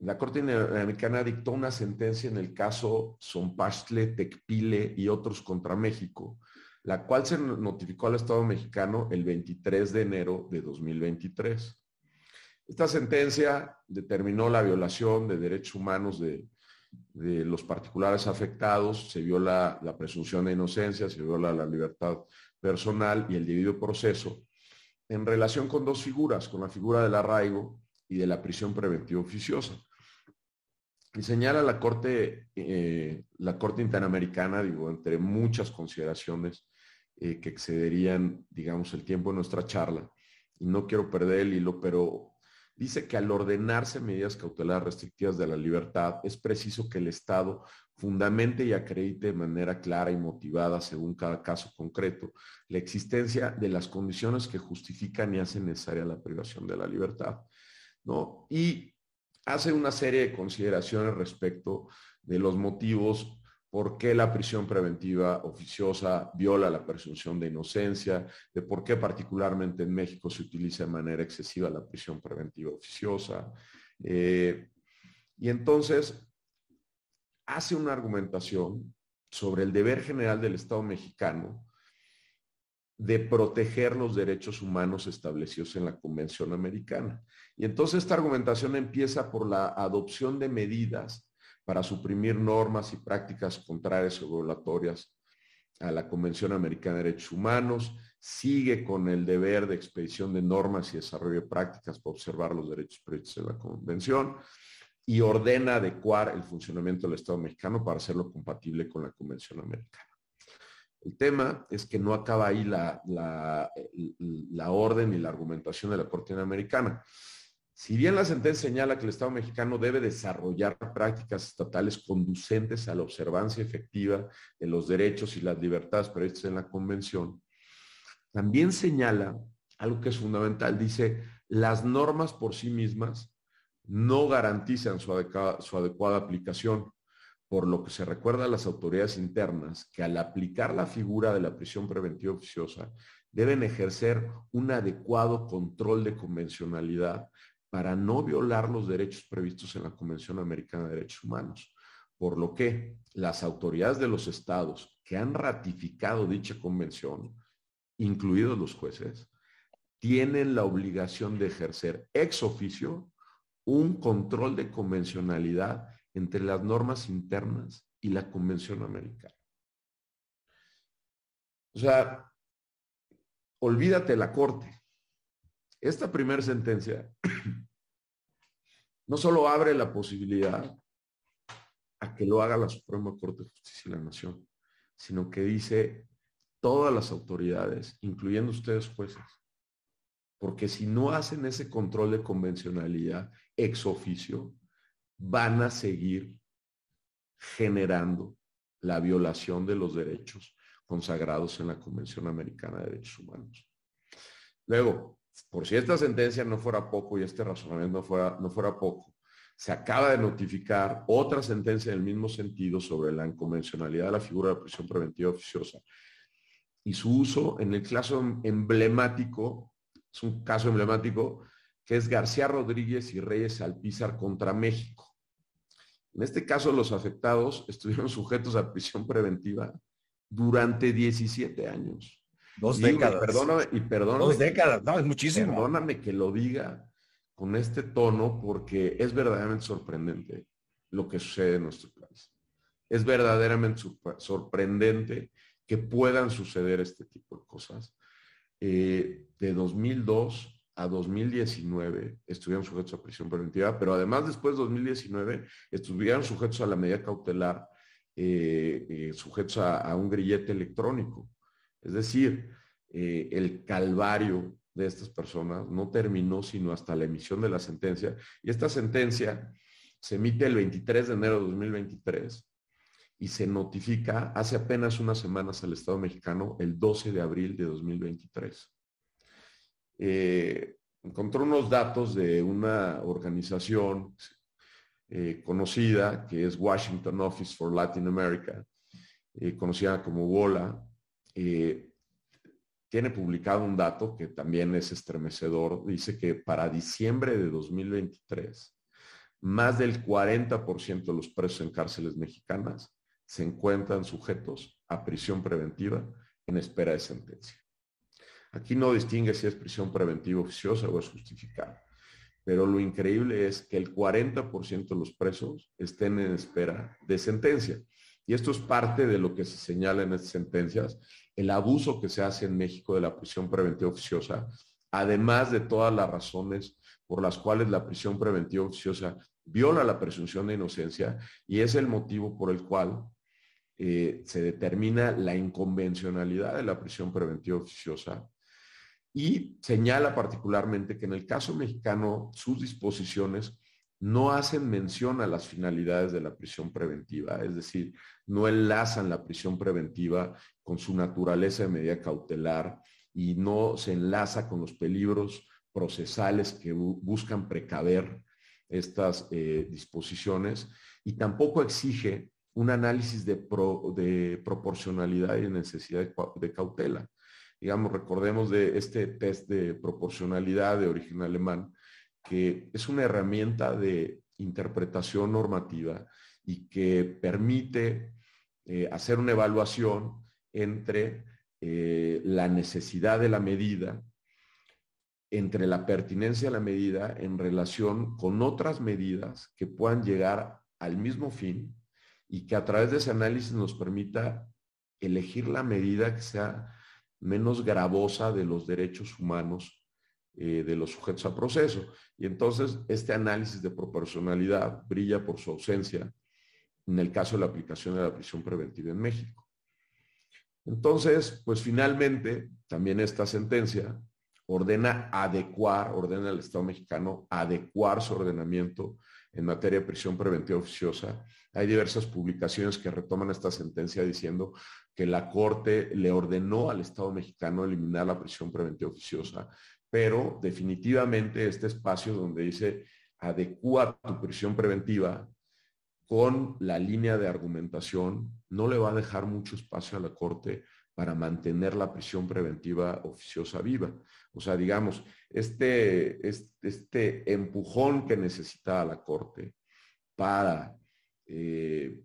la Corte Interamericana dictó una sentencia en el caso Zompastle, Tecpile y otros contra México, la cual se notificó al Estado mexicano el 23 de enero de 2023. Esta sentencia determinó la violación de derechos humanos de, los particulares afectados, se viola la presunción de inocencia, se viola la libertad personal y el debido proceso en relación con dos figuras, con la figura del arraigo y de la prisión preventiva oficiosa. Y señala la Corte, eh, la Corte Interamericana, digo, entre muchas consideraciones eh, que excederían, digamos, el tiempo de nuestra charla. Y no quiero perder el hilo, pero dice que al ordenarse medidas cautelares restrictivas de la libertad, es preciso que el Estado fundamente y acredite de manera clara y motivada, según cada caso concreto, la existencia de las condiciones que justifican y hacen necesaria la privación de la libertad. ¿no? Y hace una serie de consideraciones respecto de los motivos por qué la prisión preventiva oficiosa viola la presunción de inocencia, de por qué particularmente en México se utiliza de manera excesiva la prisión preventiva oficiosa. Eh, y entonces hace una argumentación sobre el deber general del Estado mexicano de proteger los derechos humanos establecidos en la Convención Americana. Y entonces esta argumentación empieza por la adopción de medidas para suprimir normas y prácticas contrarias o violatorias a la Convención Americana de Derechos Humanos, sigue con el deber de expedición de normas y desarrollo de prácticas para observar los derechos previstos en la Convención y ordena adecuar el funcionamiento del Estado mexicano para hacerlo compatible con la Convención Americana. El tema es que no acaba ahí la, la, orden y la argumentación de la Corte Interamericana. Si bien la sentencia señala que el Estado mexicano debe desarrollar prácticas estatales conducentes a la observancia efectiva de los derechos y las libertades previstas en la Convención, también señala algo que es fundamental. Dice, las normas por sí mismas no garantizan su, adecuada aplicación por lo que se recuerda a las autoridades internas que al aplicar la figura de la prisión preventiva oficiosa deben ejercer un adecuado control de convencionalidad para no violar los derechos previstos en la Convención Americana de Derechos Humanos. Por lo que las autoridades de los estados que han ratificado dicha convención, incluidos los jueces, tienen la obligación de ejercer ex oficio un control de convencionalidad entre las normas internas y la Convención Americana. O sea, olvídate la Corte. Esta primera sentencia no solo abre la posibilidad a que lo haga la Suprema Corte de Justicia de la Nación, sino que dice todas las autoridades, incluyendo ustedes jueces, porque si no hacen ese control de convencionalidad ex oficio, van a seguir generando la violación de los derechos consagrados en la Convención Americana de Derechos Humanos. Luego, por si esta sentencia no fuera poco y este razonamiento no fuera, no fuera poco, se acaba de notificar otra sentencia en el mismo sentido sobre la inconvencionalidad de la figura de prisión preventiva oficiosa y su uso en el caso emblemático, es un caso emblemático que es García Rodríguez y Reyes Alpizar contra México. En este caso, los afectados estuvieron sujetos a prisión preventiva durante 17 años. Dos décadas. Perdóname, y perdóname. Dos décadas, no, es muchísimo. Perdóname que lo diga con este tono porque es verdaderamente sorprendente lo que sucede en nuestro país. es verdaderamente sorprendente que puedan suceder este tipo de cosas. Eh, de 2002 a 2019 estuvieron sujetos a prisión preventiva, pero además después de 2019 estuvieron sujetos a la medida cautelar, eh, eh, sujetos a, un grillete electrónico. Es decir, el calvario de estas personas no terminó sino hasta la emisión de la sentencia. Y esta sentencia se emite el 23 de enero de 2023 y se notifica hace apenas unas semanas al Estado mexicano el 12 de abril de 2023. Eh, encontró unos datos de una organización eh, conocida que es Washington Office for Latin America, eh, conocida como WOLA. Tiene publicado un dato que también es estremecedor. Dice que para diciembre de 2023, más del 40% de los presos en cárceles mexicanas se encuentran sujetos a prisión preventiva en espera de sentencia. Aquí no distingue si es prisión preventiva oficiosa o es justificada, pero lo increíble es que el 40% de los presos estén en espera de sentencia. Y esto es parte de lo que se señala en estas sentencias, el abuso que se hace en México de la prisión preventiva oficiosa, además de todas las razones por las cuales la prisión preventiva oficiosa viola la presunción de inocencia y es el motivo por el cual eh, se determina la inconvencionalidad de la prisión preventiva oficiosa y señala particularmente que en el caso mexicano sus disposiciones no hacen mención a las finalidades de la prisión preventiva, es decir, no enlazan la prisión preventiva con su naturaleza de medida cautelar y no se enlaza con los peligros procesales que buscan precaver estas eh, disposiciones y tampoco exige un análisis de, proporcionalidad y necesidad de, cautela. Digamos, recordemos de este test de proporcionalidad de origen alemán, que es una herramienta de interpretación normativa y que permite eh, hacer una evaluación entre eh, la necesidad de la medida, entre la pertinencia de la medida en relación con otras medidas que puedan llegar al mismo fin y que a través de ese análisis nos permita elegir la medida que sea menos gravosa de los derechos humanos eh, de los sujetos a proceso. Y entonces este análisis de proporcionalidad brilla por su ausencia en el caso de la aplicación de la prisión preventiva en México. Entonces, pues finalmente, también esta sentencia ordena adecuar, ordena al Estado mexicano adecuar su ordenamiento en materia de prisión preventiva oficiosa. Hay diversas publicaciones que retoman esta sentencia diciendo que la Corte le ordenó al Estado mexicano eliminar la prisión preventiva oficiosa, pero definitivamente este espacio donde dice adecua tu prisión preventiva con la línea de argumentación no le va a dejar mucho espacio a la Corte para mantener la prisión preventiva oficiosa viva. O sea, digamos, este, este, empujón que necesita la Corte para eh,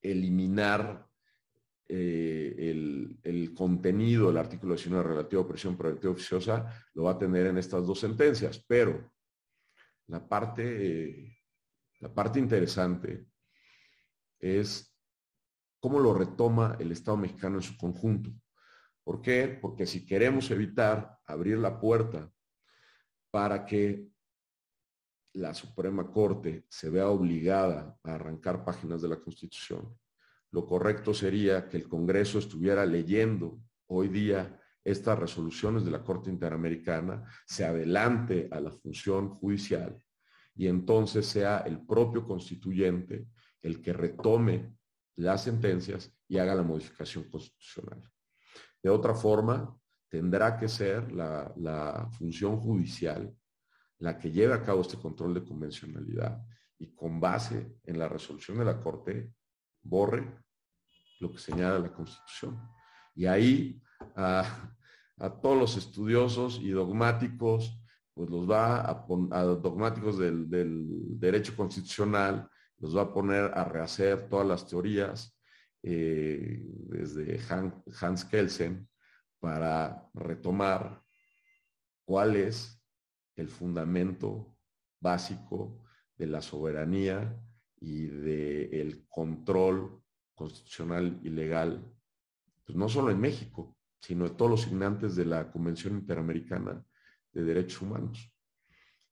eliminar eh, el, el, contenido del artículo 19 relativo a prisión preventiva oficiosa, lo va a tener en estas dos sentencias. Pero la parte, la parte interesante es cómo lo retoma el Estado mexicano en su conjunto. ¿Por qué? Porque si queremos evitar abrir la puerta para que la Suprema Corte se vea obligada a arrancar páginas de la Constitución, lo correcto sería que el Congreso estuviera leyendo hoy día estas resoluciones de la Corte Interamericana, se adelante a la función judicial y entonces sea el propio constituyente el que retome las sentencias y haga la modificación constitucional. De otra forma, tendrá que ser la, función judicial la que lleve a cabo este control de convencionalidad y con base en la resolución de la Corte borre lo que señala la Constitución. Y ahí a, todos los estudiosos y dogmáticos, pues los va a, a dogmáticos del, del, derecho constitucional, los va a poner a rehacer todas las teorías, eh, desde Hans Kelsen, para retomar cuál es el fundamento básico de la soberanía y del control constitucional y legal, pues no solo en México, sino de todos los signantes de la Convención Interamericana de Derechos Humanos.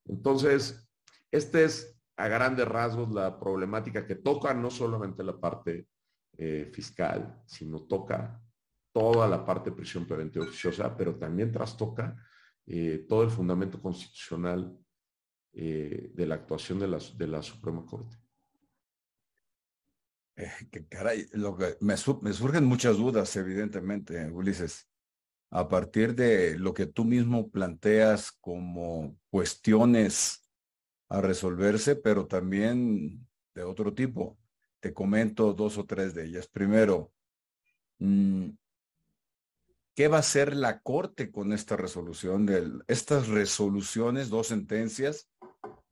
Entonces, esta es a grandes rasgos la problemática que toca no solamente la parte eh, fiscal, sino toca toda la parte de prisión preventiva oficiosa, pero también trastoca eh, todo el fundamento constitucional eh, de la actuación de la, de la Suprema Corte. que caray, lo que me, me, surgen muchas dudas, evidentemente, Ulises, a partir de lo que tú mismo planteas como cuestiones a resolverse, pero también de otro tipo. Te comento dos o tres de ellas. Primero, mm, ¿qué va a hacer la Corte con esta resolución? De, estas resoluciones, dos sentencias,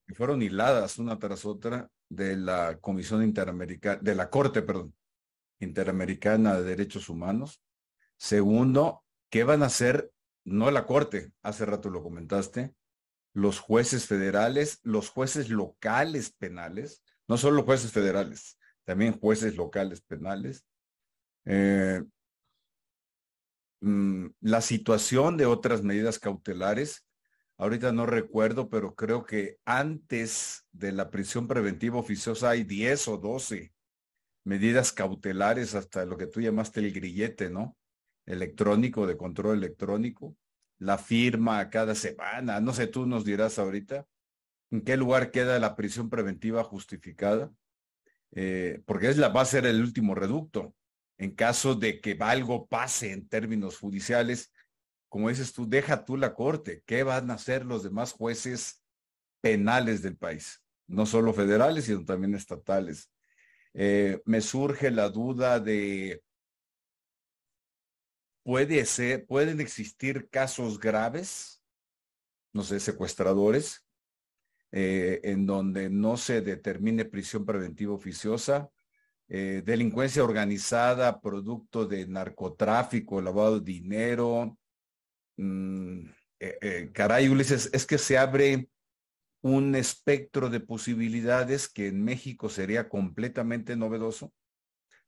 que fueron hiladas una tras otra de la Comisión Interamericana, de la Corte, perdón, Interamericana de Derechos Humanos. Segundo, ¿qué van a hacer? No la Corte, hace rato lo comentaste, los jueces federales, los jueces locales penales, no solo jueces federales, también jueces locales penales. Eh, mm, la situación de otras medidas cautelares, ahorita no recuerdo, pero creo que antes de la prisión preventiva oficiosa hay 10 o 12 medidas cautelares hasta lo que tú llamaste el grillete, ¿no? Electrónico, de control electrónico la firma cada semana. No sé, tú nos dirás ahorita en qué lugar queda la prisión preventiva justificada, eh, porque es la, va a ser el último reducto. En caso de que algo pase en términos judiciales, como dices tú, deja tú la corte. ¿Qué van a hacer los demás jueces penales del país? No solo federales, sino también estatales. Eh, me surge la duda de puede ser, pueden existir casos graves, no sé, secuestradores, eh, en donde no se determine prisión preventiva oficiosa, eh, delincuencia organizada, producto de narcotráfico, lavado de dinero. Mm, eh, caray, Ulises, es que se abre un espectro de posibilidades que en México sería completamente novedoso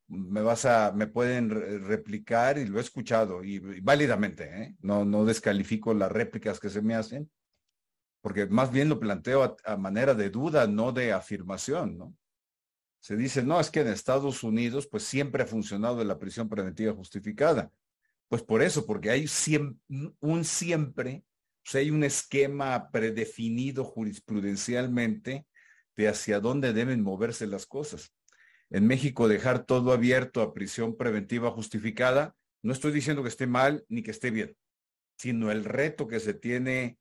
me vas a, me pueden replicar y lo he escuchado y, válidamente, ¿eh? no, no descalifico las réplicas que se me hacen, porque más bien lo planteo a, manera de duda, no de afirmación, ¿no? Se dice, no, es que en Estados Unidos pues siempre ha funcionado la prisión preventiva justificada. Pues por eso, porque hay un siempre, o hay un esquema predefinido jurisprudencialmente de hacia dónde deben moverse las cosas en México dejar todo abierto a prisión preventiva justificada, no estoy diciendo que esté mal ni que esté bien, sino el reto que se tiene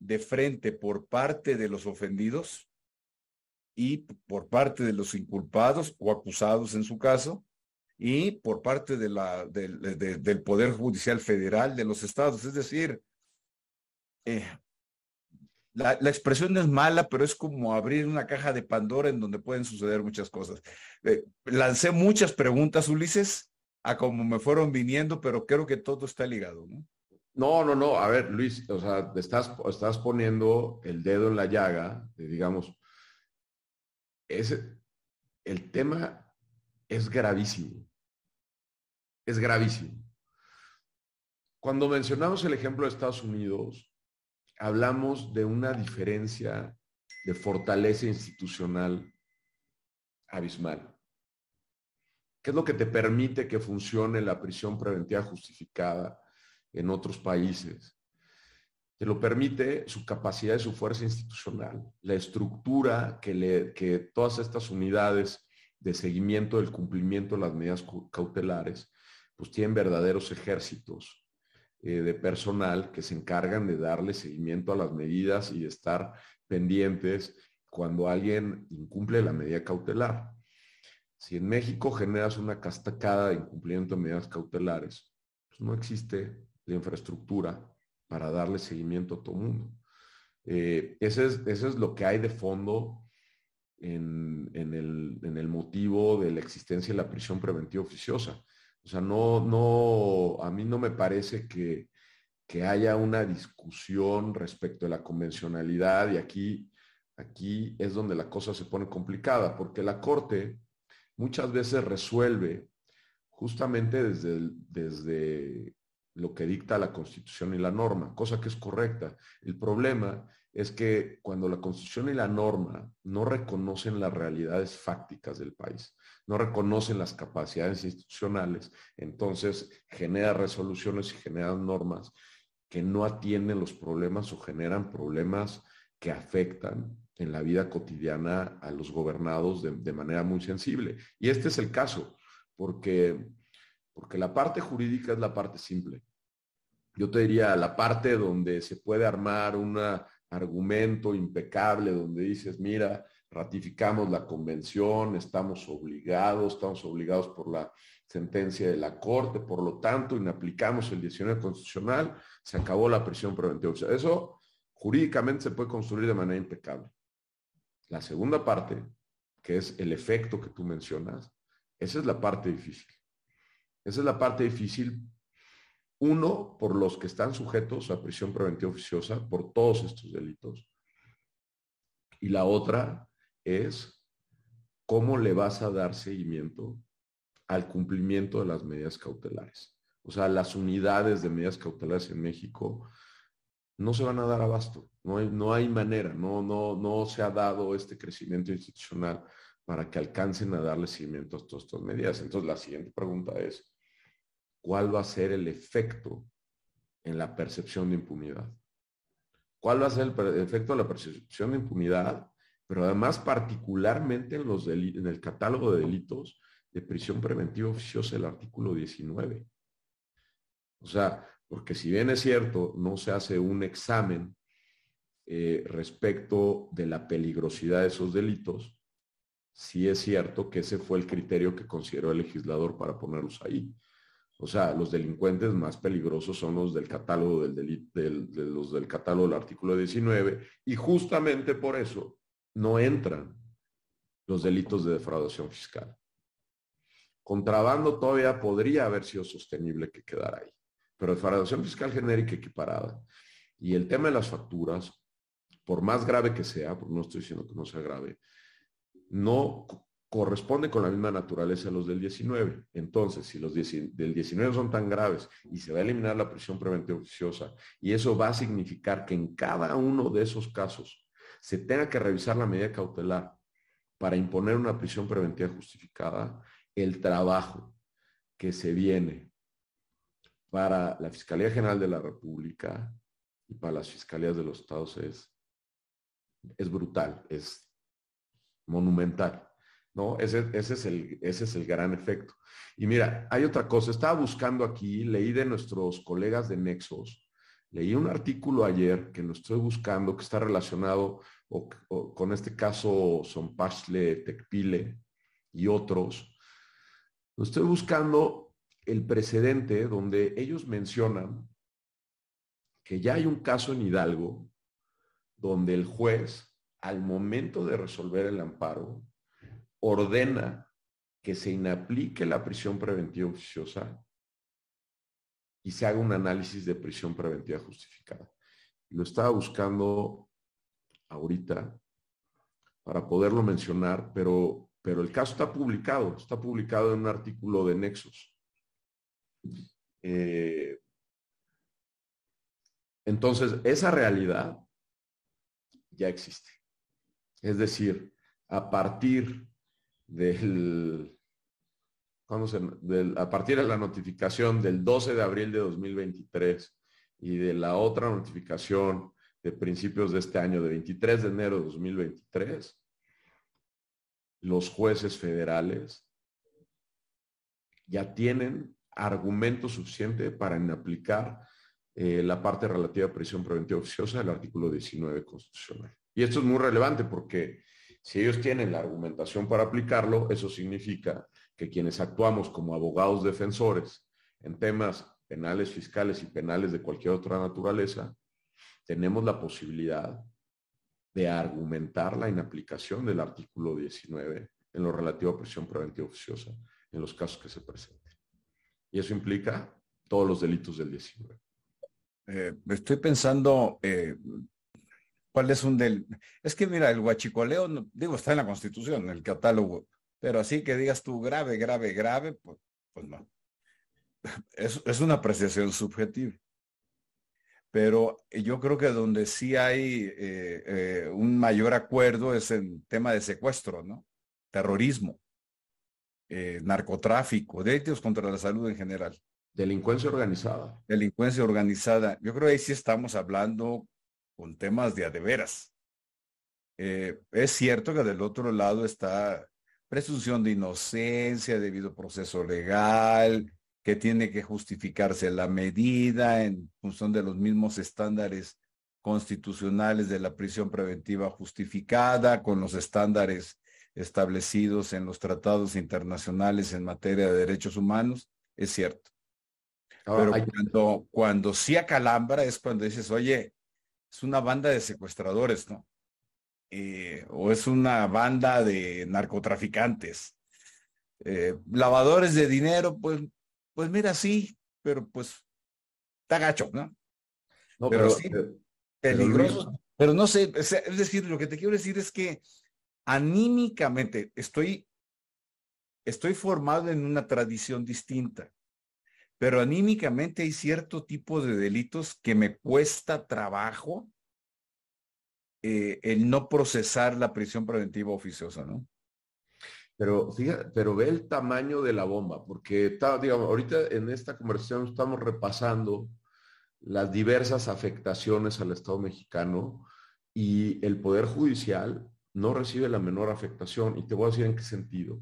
de frente por parte de los ofendidos y por parte de los inculpados o acusados en su caso, y por parte del Poder Judicial Federal de los estados. Es decir, eh, la, expresión no es mala, pero es como abrir una caja de Pandora en donde pueden suceder muchas cosas. Eh, lancé muchas preguntas, Ulises, a como me fueron viniendo, pero creo que todo está ligado, ¿no? No, no. A ver, Luis, o sea, estás, estás poniendo el dedo en la llaga, digamos, ese, el tema es gravísimo. Es gravísimo. Cuando mencionamos el ejemplo de Estados Unidos, hablamos de una diferencia de fortaleza institucional abismal. ¿Qué es lo que te permite que funcione la prisión preventiva justificada en otros países? Te lo permite su capacidad y su fuerza institucional, la estructura que, le, que todas estas unidades de seguimiento del cumplimiento de las medidas cautelares, pues tienen verdaderos ejércitos eh, de personal que se encargan de darle seguimiento a las medidas y de estar pendientes cuando alguien incumple la medida cautelar. Si en México generas una cascada de incumplimiento de medidas cautelares, pues no existe la infraestructura para darle seguimiento a todo el mundo. Eh, ese, es, es, lo que hay de fondo en, el, en, el, motivo de la existencia de la prisión preventiva oficiosa. O sea, no, no, a mí no me parece que, haya una discusión respecto a la convencionalidad y aquí, aquí es donde la cosa se pone complicada, porque la Corte muchas veces resuelve justamente desde, desde lo que dicta la Constitución y la norma, cosa que es correcta. El problema es que cuando la Constitución y la norma no reconocen las realidades fácticas del país, no reconocen las capacidades institucionales, entonces genera resoluciones y generan normas que no atienden los problemas o generan problemas que afectan en la vida cotidiana a los gobernados de, manera muy sensible. Y este es el caso, porque, porque la parte jurídica es la parte simple. Yo te diría, la parte donde se puede armar un argumento impecable, donde dices, mira, ratificamos la convención, estamos obligados, estamos obligados por la sentencia de la Corte, por lo tanto, inaplicamos el 19 constitucional, se acabó la prisión preventiva. eso jurídicamente se puede construir de manera impecable. La segunda parte, que es el efecto que tú mencionas, esa es la parte difícil. Esa es la parte difícil, uno, por los que están sujetos a prisión preventiva oficiosa por todos estos delitos. Y la otra es cómo le vas a dar seguimiento al cumplimiento de las medidas cautelares. O sea, las unidades de medidas cautelares en México no se van a dar abasto. No hay, no hay manera, no, no, no se ha dado este crecimiento institucional para que alcancen a darle seguimiento a todas estas medidas. Entonces, la siguiente pregunta es, ¿cuál va a ser el efecto en la percepción de impunidad? ¿Cuál va a ser el efecto de la percepción de impunidad? Pero además, particularmente en, los en el catálogo de delitos de prisión preventiva oficiosa, el artículo 19. O sea, porque si bien es cierto, no se hace un examen eh, respecto de la peligrosidad de esos delitos, sí es cierto que ese fue el criterio que consideró el legislador para ponerlos ahí. O sea, los delincuentes más peligrosos son los del catálogo del, delito, de los del catálogo del artículo 19 y justamente por eso no entran los delitos de defraudación fiscal. Contrabando todavía podría haber sido sostenible que quedara ahí, pero defraudación fiscal genérica equiparada y el tema de las facturas por más grave que sea, no estoy diciendo que no sea grave, no corresponde con la misma naturaleza a los del 19. Entonces, si los del 19 son tan graves y se va a eliminar la prisión preventiva oficiosa, y eso va a significar que en cada uno de esos casos se tenga que revisar la medida cautelar para imponer una prisión preventiva justificada, el trabajo que se viene para la Fiscalía General de la República y para las fiscalías de los estados es es brutal, es monumental. ¿No? Ese, ese, es el, ese es el gran efecto. Y mira, hay otra cosa, estaba buscando aquí, leí de nuestros colegas de Nexos, leí un artículo ayer que no estoy buscando, que está relacionado con este caso Sonpasle, Tecpile y otros. Lo estoy buscando el precedente donde ellos mencionan que ya hay un caso en Hidalgo donde el juez, al momento de resolver el amparo, ordena que se inaplique la prisión preventiva oficiosa y se haga un análisis de prisión preventiva justificada. Lo estaba buscando ahorita para poderlo mencionar, pero, pero el caso está publicado, está publicado en un artículo de Nexos. Eh, entonces, esa realidad ya existe. Es decir, a partir del, a partir de la notificación del 12 de abril de 2023 y de la otra notificación de principios de este año, de 23 de enero de 2023, los jueces federales ya tienen argumento suficiente para inaplicar eh, la parte relativa a prisión preventiva oficiosa del artículo 19 constitucional. Y esto es muy relevante porque si ellos tienen la argumentación para aplicarlo, eso significa que quienes actuamos como abogados defensores en temas penales, fiscales y penales de cualquier otra naturaleza, tenemos la posibilidad de argumentar la inaplicación del artículo 19 en lo relativo a prisión preventiva oficiosa en los casos que se presenten. Y eso implica todos los delitos del 19. Eh, estoy pensando, eh, ¿Cuál es un del? Es que mira, el guachicoleo, digo, está en la Constitución, en el catálogo, pero así que digas tú grave, grave, grave, pues, pues no. Es, es una apreciación subjetiva. Pero yo creo que donde sí hay eh, eh, un mayor acuerdo es en tema de secuestro, ¿no? Terrorismo, eh, narcotráfico, delitos contra la salud en general. Delincuencia organizada. Delincuencia organizada. Yo creo que ahí sí estamos hablando con temas de adeveras. Eh, es cierto que del otro lado está presunción de inocencia, debido proceso legal, que tiene que justificarse la medida en función de los mismos estándares constitucionales de la prisión preventiva justificada, con los estándares establecidos en los tratados internacionales en materia de derechos humanos, es cierto. Pero cuando, cuando sí acalambra es cuando dices, oye, es una banda de secuestradores, ¿no? Eh, o es una banda de narcotraficantes. Eh, lavadores de dinero, pues, pues mira, sí, pero pues está gacho, ¿no? no pero, sí, peligroso. Pero, no sé, es decir, lo que te quiero decir es que anímicamente estoy, estoy formado en una tradición distinta pero anímicamente hay cierto tipo de delitos que me cuesta trabajo eh, el no procesar la prisión preventiva oficiosa, ¿no? Pero fíjate, pero ve el tamaño de la bomba, porque está, digamos, ahorita en esta conversación estamos repasando las diversas afectaciones al Estado mexicano y el Poder Judicial no recibe la menor afectación. Y te voy a decir en qué sentido.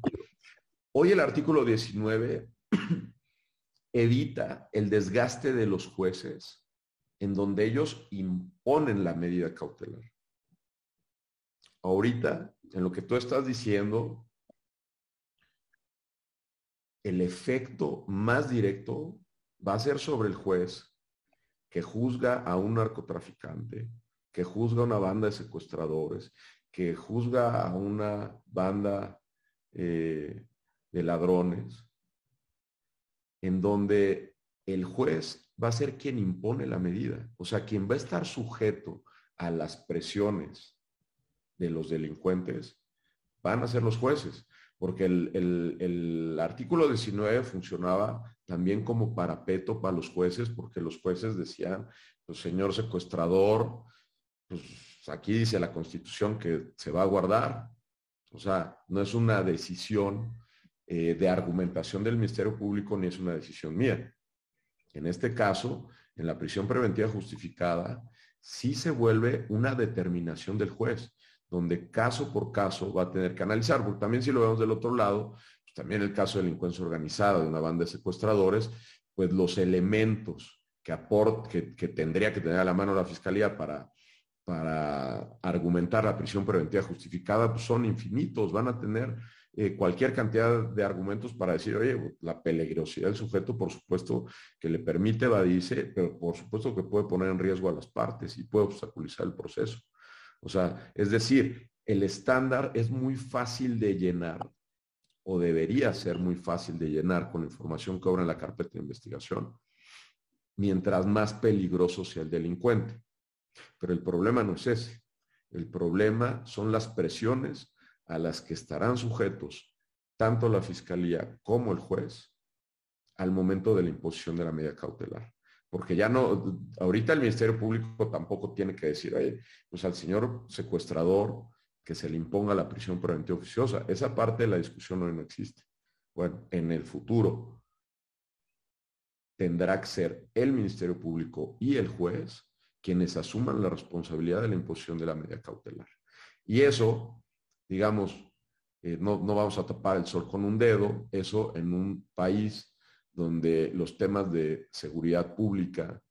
Hoy el artículo 19 evita el desgaste de los jueces en donde ellos imponen la medida cautelar. Ahorita, en lo que tú estás diciendo, el efecto más directo va a ser sobre el juez que juzga a un narcotraficante, que juzga a una banda de secuestradores, que juzga a una banda eh, de ladrones, en donde el juez va a ser quien impone la medida, o sea, quien va a estar sujeto a las presiones de los delincuentes, van a ser los jueces, porque el, artículo 19 funcionaba también como parapeto para los jueces, porque los jueces decían, pues señor secuestrador, pues aquí dice la constitución que se va a guardar, o sea, no es una decisión eh, de argumentación del Ministerio Público ni es una decisión mía. En este caso, en la prisión preventiva justificada, sí se vuelve una determinación del juez, donde caso por caso va a tener que analizar, porque también si lo vemos del otro lado, pues también el caso de delincuencia organizada de una banda de secuestradores, pues los elementos que, que, que tendría que tener a la mano la fiscalía para, para argumentar la prisión preventiva justificada pues son infinitos, van a tener eh, cualquier cantidad de argumentos para decir, oye, la peligrosidad del sujeto, por supuesto, que le permite evadirse, pero por supuesto que puede poner en riesgo a las partes y puede obstaculizar el proceso. O sea, es decir, el estándar es muy fácil de llenar o debería ser muy fácil de llenar con la información que obra en la carpeta de investigación, mientras más peligroso sea el delincuente. Pero el problema no es ese. El problema son las presiones a las que estarán sujetos tanto la fiscalía como el juez al momento de la imposición de la medida cautelar. Porque ya no, ahorita el Ministerio Público tampoco tiene que decir, oye, pues al señor secuestrador que se le imponga la prisión preventiva oficiosa. Esa parte de la discusión hoy no existe. Bueno, en el futuro tendrá que ser el Ministerio Público y el juez quienes asuman la responsabilidad de la imposición de la medida cautelar. Y eso digamos, eh, no, vamos a tapar el sol con un dedo, eso en un país donde los temas de seguridad pública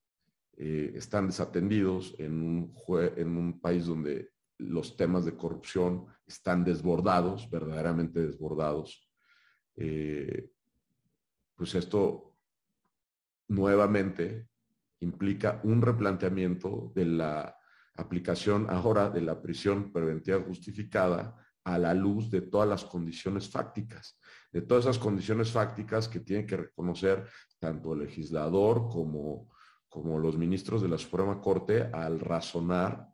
eh, están desatendidos, en un, en un país donde los temas de corrupción están desbordados, verdaderamente desbordados, eh, pues esto nuevamente implica un replanteamiento de la aplicación ahora de la prisión preventiva justificada a la luz de todas las condiciones fácticas, de todas esas condiciones fácticas que tiene que reconocer tanto el legislador como, como los ministros de la Suprema Corte al razonar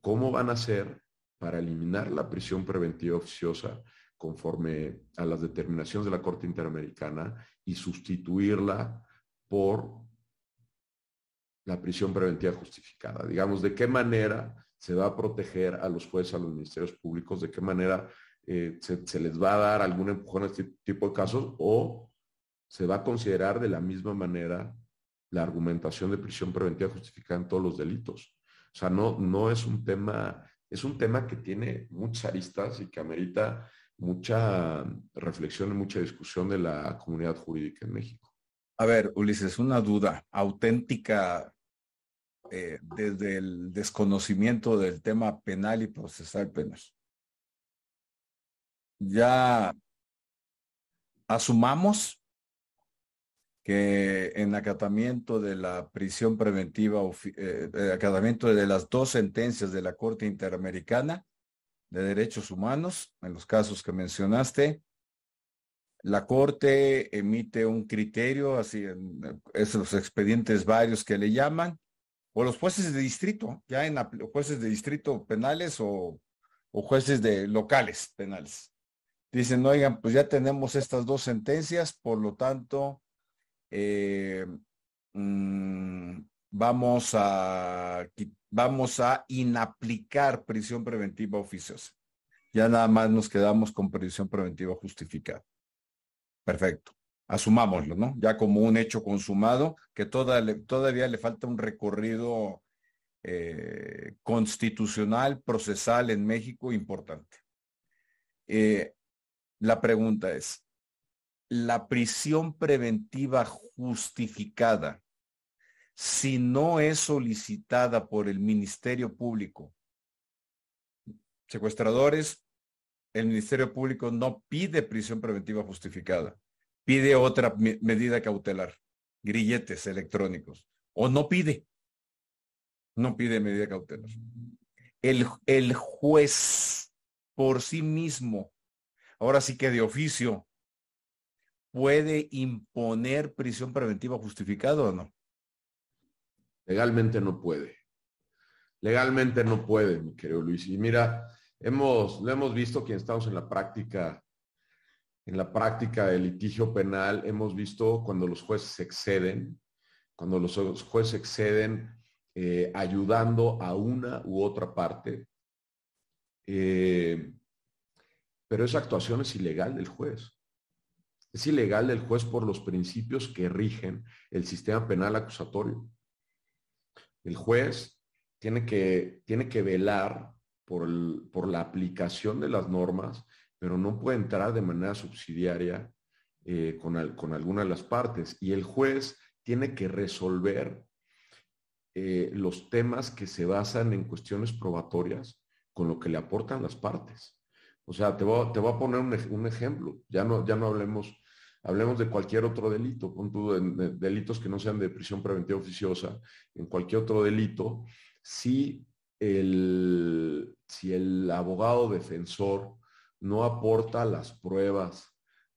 cómo van a hacer para eliminar la prisión preventiva oficiosa conforme a las determinaciones de la Corte Interamericana y sustituirla por la prisión preventiva justificada. Digamos, de qué manera se va a proteger a los jueces, a los ministerios públicos, de qué manera eh, se, les va a dar algún empujón a este tipo de casos o se va a considerar de la misma manera la argumentación de prisión preventiva justificada en todos los delitos. O sea, no, no es un tema, es un tema que tiene muchas aristas y que amerita mucha reflexión y mucha discusión de la comunidad jurídica en México. A ver, Ulises, una duda auténtica eh, desde el desconocimiento del tema penal y procesal penal. Ya asumamos que en acatamiento de la prisión preventiva, eh, acatamiento de las dos sentencias de la Corte Interamericana de Derechos Humanos, en los casos que mencionaste, la Corte emite un criterio, así en esos expedientes varios que le llaman, o los jueces de distrito, ya en jueces de distrito penales o, jueces de locales penales. Dicen, oigan, pues ya tenemos estas dos sentencias, por lo tanto, eh, mm, vamos, a, vamos a inaplicar prisión preventiva oficiosa. Ya nada más nos quedamos con prisión preventiva justificada. Perfecto. Asumámoslo, ¿no? Ya como un hecho consumado, que todavía le falta un recorrido eh, constitucional, procesal en México importante. Eh, la pregunta es, la prisión preventiva justificada, si no es solicitada por el Ministerio Público, secuestradores, el Ministerio Público no pide prisión preventiva justificada, pide otra medida cautelar, grilletes electrónicos, o no pide, no pide medida cautelar. El, el juez por sí mismo, ahora sí que de oficio, puede imponer prisión preventiva justificada o no? Legalmente no puede. Legalmente no puede, mi querido Luis. Y mira, hemos, lo hemos visto quienes estamos en la práctica, en la práctica del litigio penal, hemos visto cuando los jueces exceden, cuando los jueces exceden eh, ayudando a una u otra parte. Eh, pero esa actuación es ilegal del juez. Es ilegal del juez por los principios que rigen el sistema penal acusatorio. El juez tiene que, tiene que velar por, por la aplicación de las normas, pero no puede entrar de manera subsidiaria eh, con, con alguna de las partes. Y el juez tiene que resolver eh, los temas que se basan en cuestiones probatorias con lo que le aportan las partes. O sea, te voy, te a poner un, ejemplo. Ya no, ya no hablemos Hablemos de cualquier otro delito, con delitos que no sean de prisión preventiva oficiosa, en cualquier otro delito, si el, si el abogado defensor no aporta las pruebas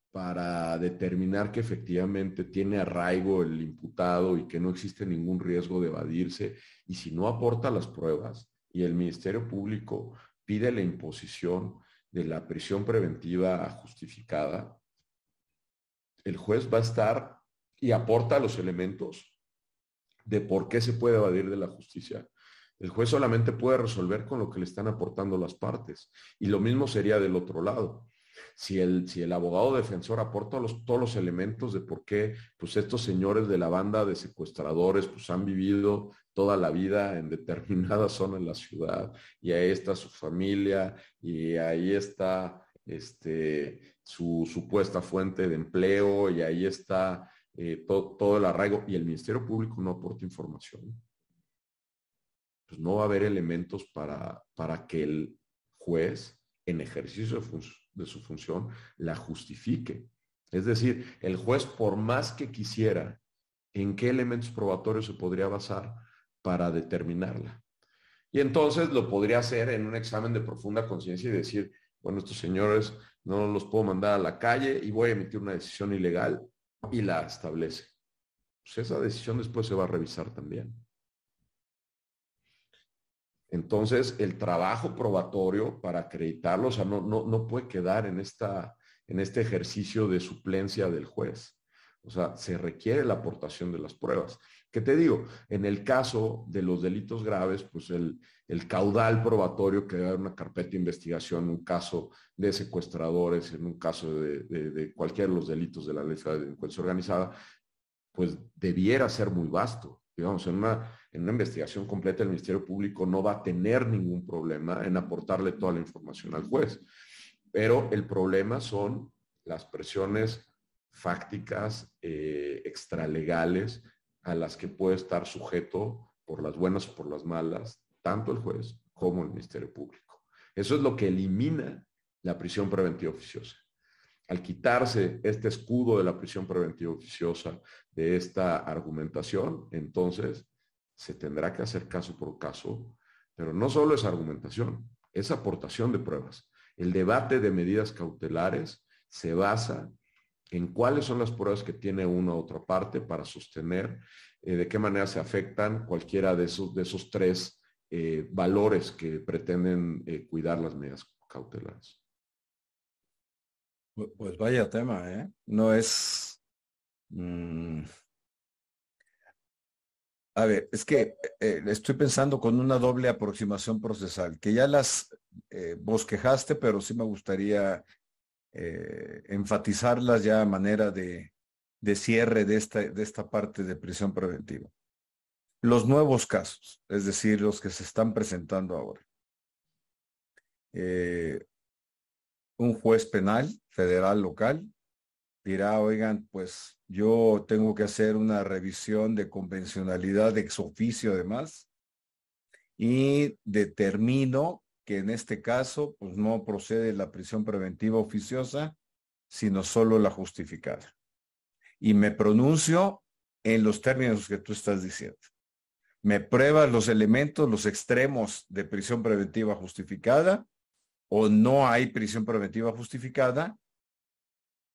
para determinar que efectivamente tiene arraigo el imputado y que no existe ningún riesgo de evadirse, y si no aporta las pruebas y el Ministerio Público pide la imposición de la prisión preventiva justificada, el juez va a estar y aporta los elementos de por qué se puede evadir de la justicia. El juez solamente puede resolver con lo que le están aportando las partes. Y lo mismo sería del otro lado. Si el, si el abogado defensor aporta todos los elementos de por qué pues estos señores de la banda de secuestradores pues han vivido toda la vida en determinada [laughs] zona en la ciudad y ahí está su familia y ahí está este, su supuesta fuente de empleo y ahí está eh, todo el arraigo y el Ministerio Público no aporta información, pues no va a haber elementos para, para que el juez en ejercicio de, su función la justifique. Es decir, el juez por más que quisiera, ¿en qué elementos probatorios se podría basar para determinarla? Y entonces lo podría hacer en un examen de profunda conciencia y decir, bueno, estos señores no los puedo mandar a la calle y voy a emitir una decisión ilegal y la establece. Pues esa decisión después se va a revisar también. Entonces, el trabajo probatorio para acreditarlo, o sea, no, no, no puede quedar en, esta, en este ejercicio de suplencia del juez. O sea, se requiere la aportación de las pruebas. ¿Qué te digo? En el caso de los delitos graves, pues el, el caudal probatorio que da una carpeta de investigación en un caso de secuestradores, en un caso de, de, de cualquiera de los delitos de la ley de delincuencia organizada, pues debiera ser muy vasto. Digamos, en una, en una investigación completa el Ministerio Público no va a tener ningún problema en aportarle toda la información al juez. Pero el problema son las presiones fácticas, eh, extralegales, a las que puede estar sujeto por las buenas o por las malas, tanto el juez como el Ministerio Público. Eso es lo que elimina la prisión preventiva oficiosa. Al quitarse este escudo de la prisión preventiva oficiosa de esta argumentación, entonces se tendrá que hacer caso por caso, pero no solo es argumentación, es aportación de pruebas. El debate de medidas cautelares se basa en cuáles son las pruebas que tiene una u otra parte para sostener eh, de qué manera se afectan cualquiera de esos, de esos tres eh, valores que pretenden eh, cuidar las medidas cautelares. Pues vaya tema, ¿eh? No es... Mm, a ver, es que estoy pensando con una doble aproximación procesal, que ya las bosquejaste, pero sí me gustaría eh, enfatizarlas ya a manera de, de cierre de esta, de esta parte de prisión preventiva. Los nuevos casos, es decir, los que se están presentando ahora. Eh, un juez penal, federal, local, dirá, oigan, pues yo tengo que hacer una revisión de convencionalidad ex oficio además y determino que en este caso pues no procede la prisión preventiva oficiosa, sino solo la justificada. Y me pronuncio en los términos que tú estás diciendo. Me pruebas los elementos, los extremos de prisión preventiva justificada o no hay prisión preventiva justificada,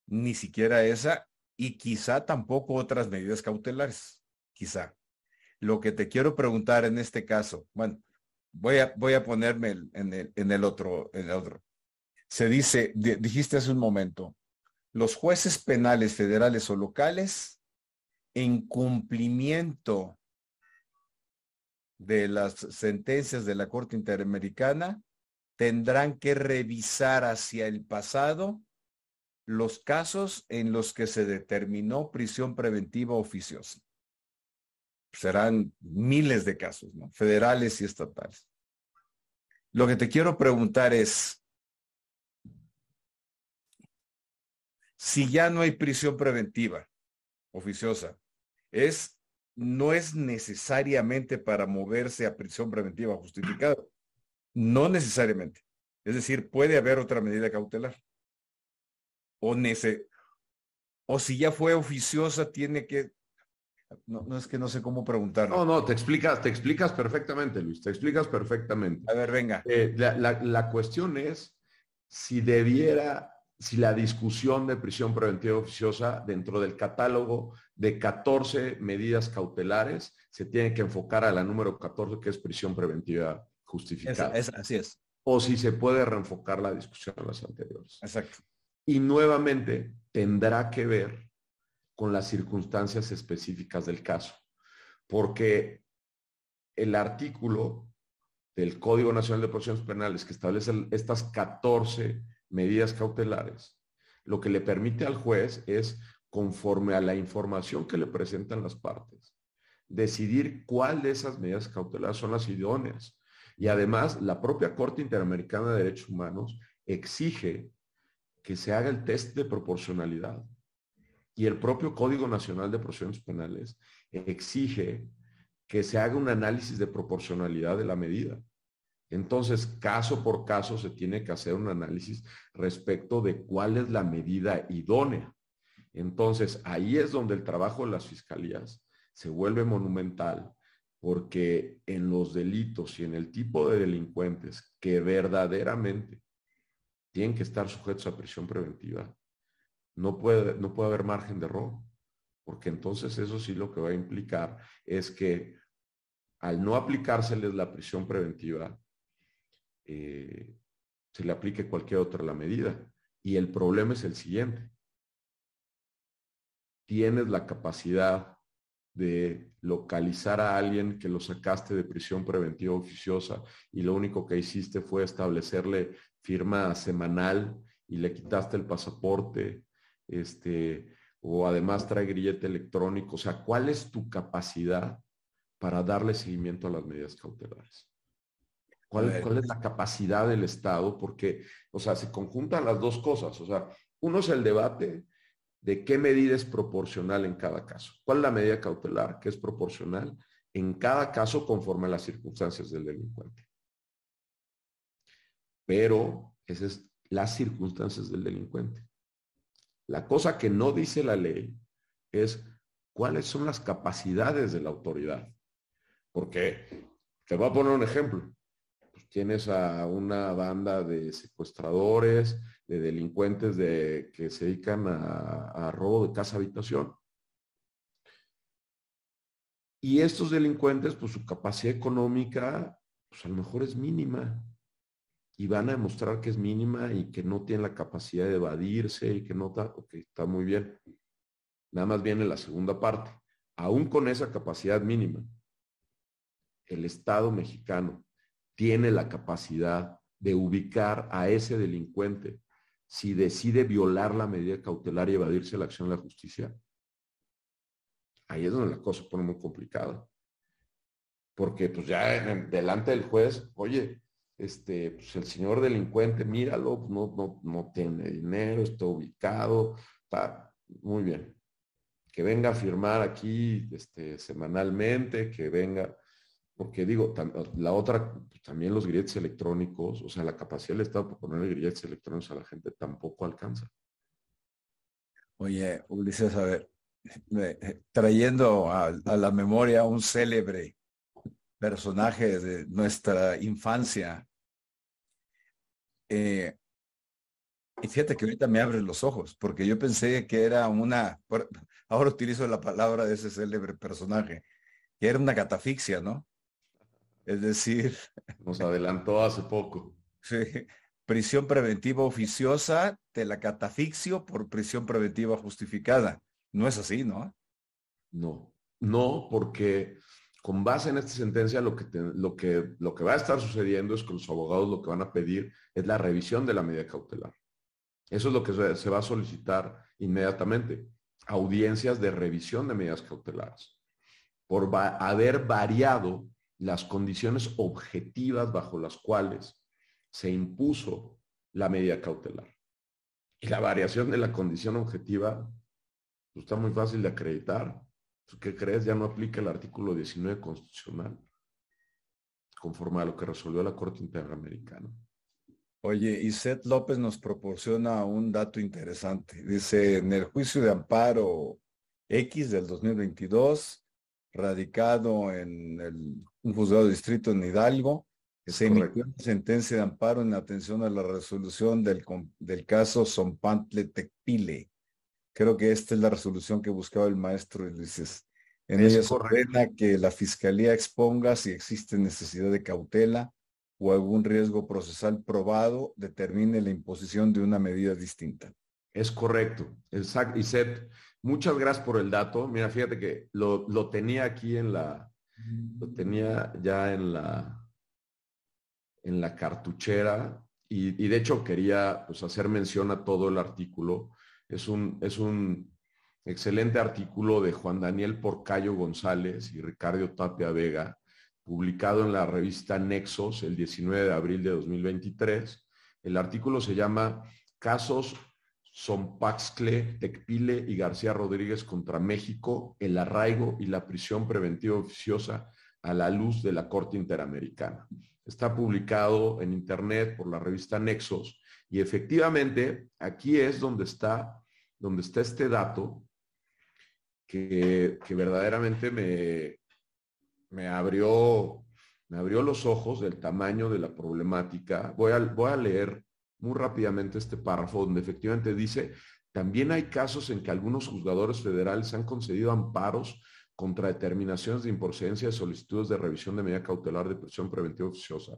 ni siquiera esa, y quizá tampoco otras medidas cautelares, quizá. Lo que te quiero preguntar en este caso, bueno, voy a, voy a ponerme en, el, en el otro, en el otro. Se dice, dijiste hace un momento, los jueces penales federales o locales, en cumplimiento de las sentencias de la Corte Interamericana, tendrán que revisar hacia el pasado los casos en los que se determinó prisión preventiva oficiosa serán miles de casos, ¿no? Federales y estatales. Lo que te quiero preguntar es, si ya no hay prisión preventiva oficiosa, es, no es necesariamente para moverse a prisión preventiva justificada. No necesariamente. Es decir, puede haber otra medida cautelar. O, nece o si ya fue oficiosa, tiene que no, es que no sé cómo preguntar. No, no, te explicas, te explicas perfectamente, Luis, te explicas perfectamente. A ver, venga. Eh, la, cuestión es si debiera, si la discusión de prisión preventiva oficiosa dentro del catálogo de 14 medidas cautelares se tiene que enfocar a la número 14, que es prisión preventiva justificada. así es. O si se puede reenfocar la discusión a las anteriores. Exacto. Y nuevamente tendrá que ver con las circunstancias específicas del caso. Porque el artículo del Código Nacional de Procedimientos Penales que establece estas 14 medidas cautelares, lo que le permite al juez es, conforme a la información que le presentan las partes, decidir cuál de esas medidas cautelares son las idóneas. Y además, la propia Corte Interamericana de Derechos Humanos exige que se haga el test de proporcionalidad y el propio Código Nacional de Procedimientos Penales exige que se haga un análisis de proporcionalidad de la medida. Entonces, caso por caso se tiene que hacer un análisis respecto de cuál es la medida idónea. Entonces, ahí es donde el trabajo de las fiscalías se vuelve monumental, porque en los delitos y en el tipo de delincuentes que verdaderamente tienen que estar sujetos a prisión preventiva, no puede, no puede haber margen de error, porque entonces eso sí lo que va a implicar es que al no aplicárseles la prisión preventiva, eh, se le aplique cualquier otra la medida. Y el problema es el siguiente. Tienes la capacidad de localizar a alguien que lo sacaste de prisión preventiva oficiosa y lo único que hiciste fue establecerle firma semanal y le quitaste el pasaporte, este, o además trae grillete electrónico. O sea, ¿cuál es tu capacidad para darle seguimiento a las medidas cautelares? ¿Cuál, ¿Cuál, es la capacidad del Estado? Porque, o sea, se conjuntan las dos cosas. O sea, uno es el debate de qué medida es proporcional en cada caso. ¿Cuál es la medida cautelar que es proporcional en cada caso conforme a las circunstancias del delincuente? Pero esas es las circunstancias del delincuente. La cosa que no dice la ley es cuáles son las capacidades de la autoridad. Porque, te voy a poner un ejemplo. Tienes a una banda de secuestradores, de delincuentes de, que se dedican a, robo de casa habitación. Y estos delincuentes, pues su capacidad económica, pues a lo mejor es mínima. Y van a demostrar que es mínima y que no tienen la capacidad de evadirse y que no está, ok, está muy bien. Nada más viene la segunda parte. Aún con esa capacidad mínima, el Estado mexicano tiene la capacidad de ubicar a ese delincuente si decide violar la medida cautelar y evadirse la acción de la justicia, ahí es donde la cosa pone muy complicada. Porque pues ya delante del juez, oye, este, pues el señor delincuente, míralo, no, no, no tiene dinero, está ubicado, está muy bien. Que venga a firmar aquí este, semanalmente, que venga, porque digo, la otra, también los grilletes electrónicos, o sea, la capacidad del Estado para poner grilletes electrónicos a la gente tampoco alcanza. Oye, Ulises, a ver, eh, trayendo a, la memoria un célebre personaje de nuestra infancia. Eh, y fíjate que ahorita me abres los ojos, porque yo pensé que era una, ahora utilizo la palabra de ese célebre personaje, que era una catafixia, ¿no? Es decir, nos adelantó hace poco. [laughs] Sí, prisión preventiva oficiosa, te la catafixio por prisión preventiva justificada. No es así, ¿no? No, no, porque con base en esta sentencia lo que, lo, que, lo que va a estar sucediendo es que los abogados lo que van a pedir es la revisión de la medida cautelar. Eso es lo que se va a solicitar inmediatamente. Audiencias de revisión de medidas cautelares. Por haber variado las condiciones objetivas bajo las cuales se impuso la medida cautelar. Y la variación de la condición objetiva pues, está muy fácil de acreditar. Pues, ¿Qué crees? Ya no aplica el artículo 19 constitucional, conforme a lo que resolvió la Corte Interamericana. Oye, y Seth López nos proporciona un dato interesante. Dice, en el juicio de amparo X del 2022, radicado en el, un juzgado de distrito en Hidalgo, que se emitió una sentencia de amparo en atención a la resolución del, del caso Zompantle Tecpile. Creo que esta es la resolución que buscaba el maestro Ulises. En ella se ordena que la fiscalía exponga si existe necesidad de cautela o algún riesgo procesal probado, determine la imposición de una medida distinta. Es correcto. Y Seth, Muchas gracias por el dato. Mira, fíjate que lo, tenía aquí en la, lo tenía ya en la, en la cartuchera y, de hecho quería pues, hacer mención a todo el artículo. Es un, es un excelente artículo de Juan Daniel Porcayo González y Ricardo Tapia Vega, publicado en la revista Nexos el 19 de abril de 2023. El artículo se llama Casos son Paxcle, Tecpile y García Rodríguez contra México, el arraigo y la prisión preventiva oficiosa a la luz de la Corte Interamericana. Está publicado en Internet por la revista Nexos y efectivamente aquí es donde está, donde está este dato que, verdaderamente me, me, abrió, me abrió los ojos del tamaño de la problemática. Voy a, voy a leer muy rápidamente este párrafo donde efectivamente dice, también hay casos en que algunos juzgadores federales han concedido amparos contra determinaciones de improcedencia de solicitudes de revisión de medida cautelar de prisión preventiva oficiosa,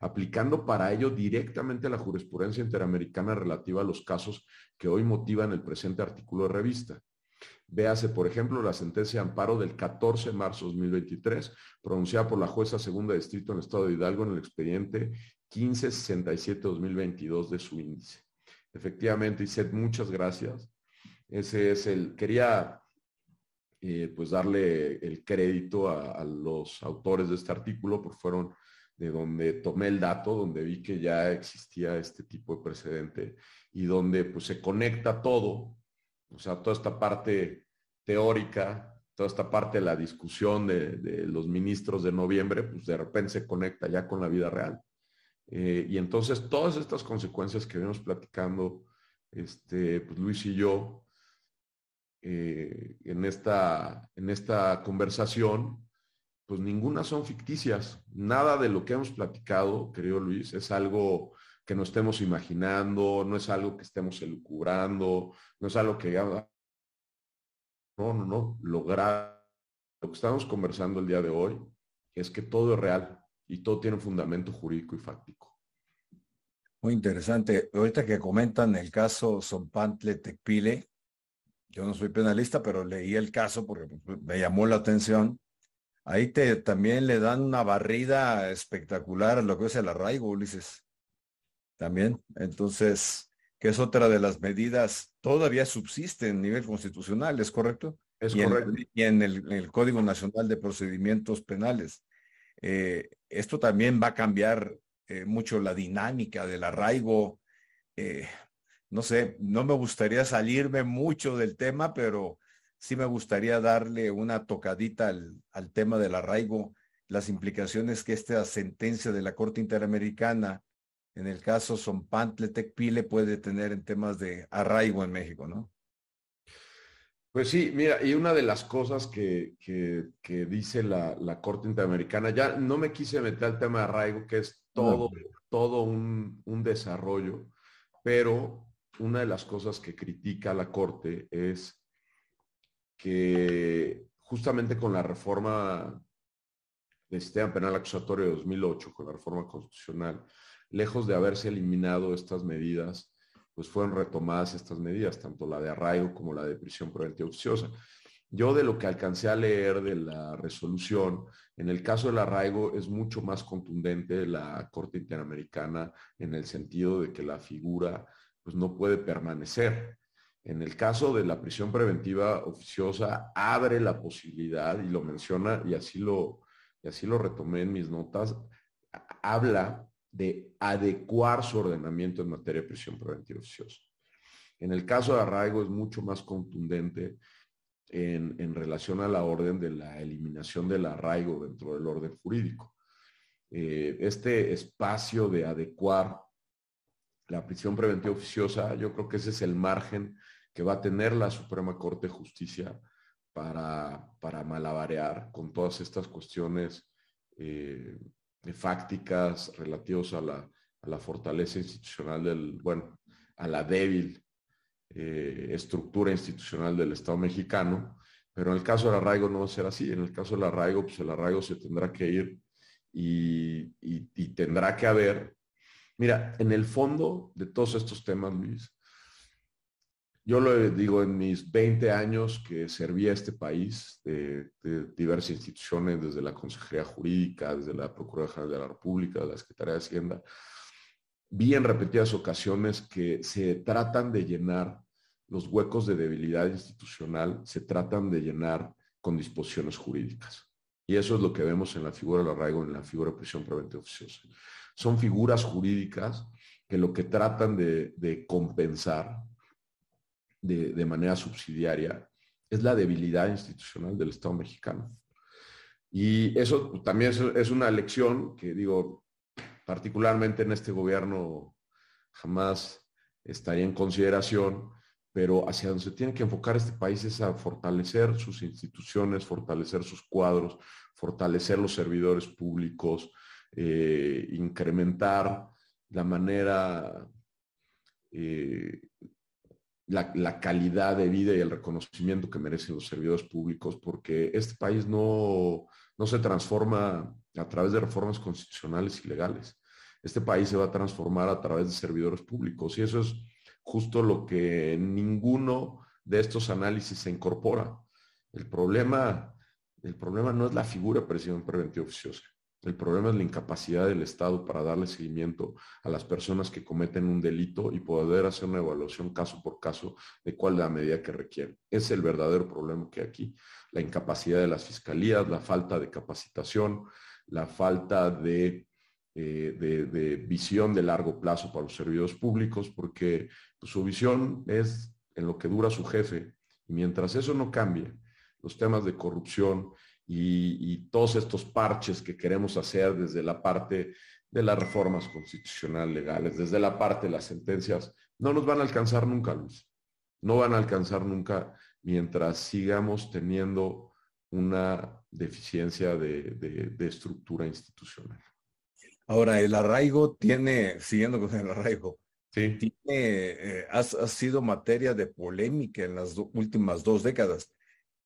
aplicando para ello directamente la jurisprudencia interamericana relativa a los casos que hoy motivan el presente artículo de revista. Véase, por ejemplo, la sentencia de amparo del 14 de marzo de 2023, pronunciada por la jueza segunda distrito en el estado de Hidalgo en el expediente 1567-2022 de su índice. Efectivamente, Iset, muchas gracias. Ese es el, quería eh, pues darle el crédito a, los autores de este artículo, porque fueron de donde tomé el dato, donde vi que ya existía este tipo de precedente y donde pues se conecta todo, o sea, toda esta parte teórica, toda esta parte de la discusión de, los ministros de noviembre, pues de repente se conecta ya con la vida real. Eh, y entonces todas estas consecuencias que venimos platicando, este, pues Luis y yo, eh, en, esta, en esta conversación, pues ninguna son ficticias. Nada de lo que hemos platicado, querido Luis, es algo que no estemos imaginando, no es algo que estemos elucubrando, no es algo que no, no, no, lograr lo que estamos conversando el día de hoy es que todo es real y todo tiene un fundamento jurídico y fáctico. Muy interesante. Ahorita que comentan el caso Sompantle Tecpile, yo no soy penalista, pero leí el caso porque me llamó la atención. Ahí te también le dan una barrida espectacular a lo que es el arraigo, Ulises también. Entonces, que es otra de las medidas, todavía subsiste en nivel constitucional, ¿es correcto? Es y correcto. En, y en el, Código Nacional de Procedimientos Penales. Eh, esto también va a cambiar eh, mucho la dinámica del arraigo. Eh, no sé, no me gustaría salirme mucho del tema, pero sí me gustaría darle una tocadita al, al tema del arraigo, las implicaciones que esta sentencia de la Corte Interamericana en el caso Sompantle Tecpile puede tener en temas de arraigo en México, ¿no? Pues sí, mira, y una de las cosas que, que, dice la, la, Corte Interamericana, ya no me quise meter al tema de arraigo, que es todo, todo un, un desarrollo, pero una de las cosas que critica la Corte es que justamente con la reforma del sistema penal acusatorio de 2008, con la reforma constitucional, lejos de haberse eliminado estas medidas, pues fueron retomadas estas medidas, tanto la de arraigo como la de prisión preventiva oficiosa. Yo de lo que alcancé a leer de la resolución, en el caso del arraigo es mucho más contundente la Corte Interamericana en el sentido de que la figura pues no puede permanecer. En el caso de la prisión preventiva oficiosa abre la posibilidad y lo menciona y así lo y así lo retomé en mis notas, habla de adecuar su ordenamiento en materia de prisión preventiva oficiosa. En el caso de arraigo es mucho más contundente en, relación a la orden de la eliminación del arraigo dentro del orden jurídico. Eh, este espacio de adecuar la prisión preventiva oficiosa, yo creo que ese es el margen que va a tener la Suprema Corte de Justicia para, para malabarear con todas estas cuestiones eh, fácticas relativos a la, a la, fortaleza institucional del, bueno, a la débil eh, estructura institucional del Estado mexicano, pero en el caso del arraigo no va a ser así. En el caso del arraigo, pues el arraigo se tendrá que ir y, y tendrá que haber. Mira, en el fondo de todos estos temas, Luis, yo lo digo en mis 20 años que serví a este país de, diversas instituciones, desde la Consejería Jurídica, desde la Procuraduría General de la República, la Secretaría de Hacienda, vi en repetidas ocasiones que se tratan de llenar los huecos de debilidad institucional, se tratan de llenar con disposiciones jurídicas. Y eso es lo que vemos en la figura del arraigo, en la figura de prisión preventiva oficiosa. Son figuras jurídicas que lo que tratan de, de compensar de, manera subsidiaria es la debilidad institucional del Estado mexicano. Y eso también es, una lección que digo, particularmente en este gobierno jamás estaría en consideración, pero hacia donde se tiene que enfocar este país es a fortalecer sus instituciones, fortalecer sus cuadros, fortalecer los servidores públicos, eh, incrementar la manera eh, la, calidad de vida y el reconocimiento que merecen los servidores públicos, porque este país no, no se transforma a través de reformas constitucionales y legales. Este país se va a transformar a través de servidores públicos y eso es justo lo que ninguno de estos análisis se incorpora. El problema, el problema no es la figura de presión preventiva oficiosa. El problema es la incapacidad del Estado para darle seguimiento a las personas que cometen un delito y poder hacer una evaluación caso por caso de cuál es la medida que requiere. Es el verdadero problema que hay aquí. La incapacidad de las fiscalías, la falta de capacitación, la falta de, eh, visión de largo plazo para los servidores públicos, porque pues, su visión es en lo que dura su jefe. Y mientras eso no cambie, los temas de corrupción y, todos estos parches que queremos hacer desde la parte de las reformas constitucionales legales, desde la parte de las sentencias, no nos van a alcanzar nunca, Luis. No van a alcanzar nunca mientras sigamos teniendo una deficiencia de, estructura institucional. Ahora, el arraigo tiene, siguiendo con el arraigo, sí. tiene, eh, ha, sido materia de polémica en las últimas dos décadas.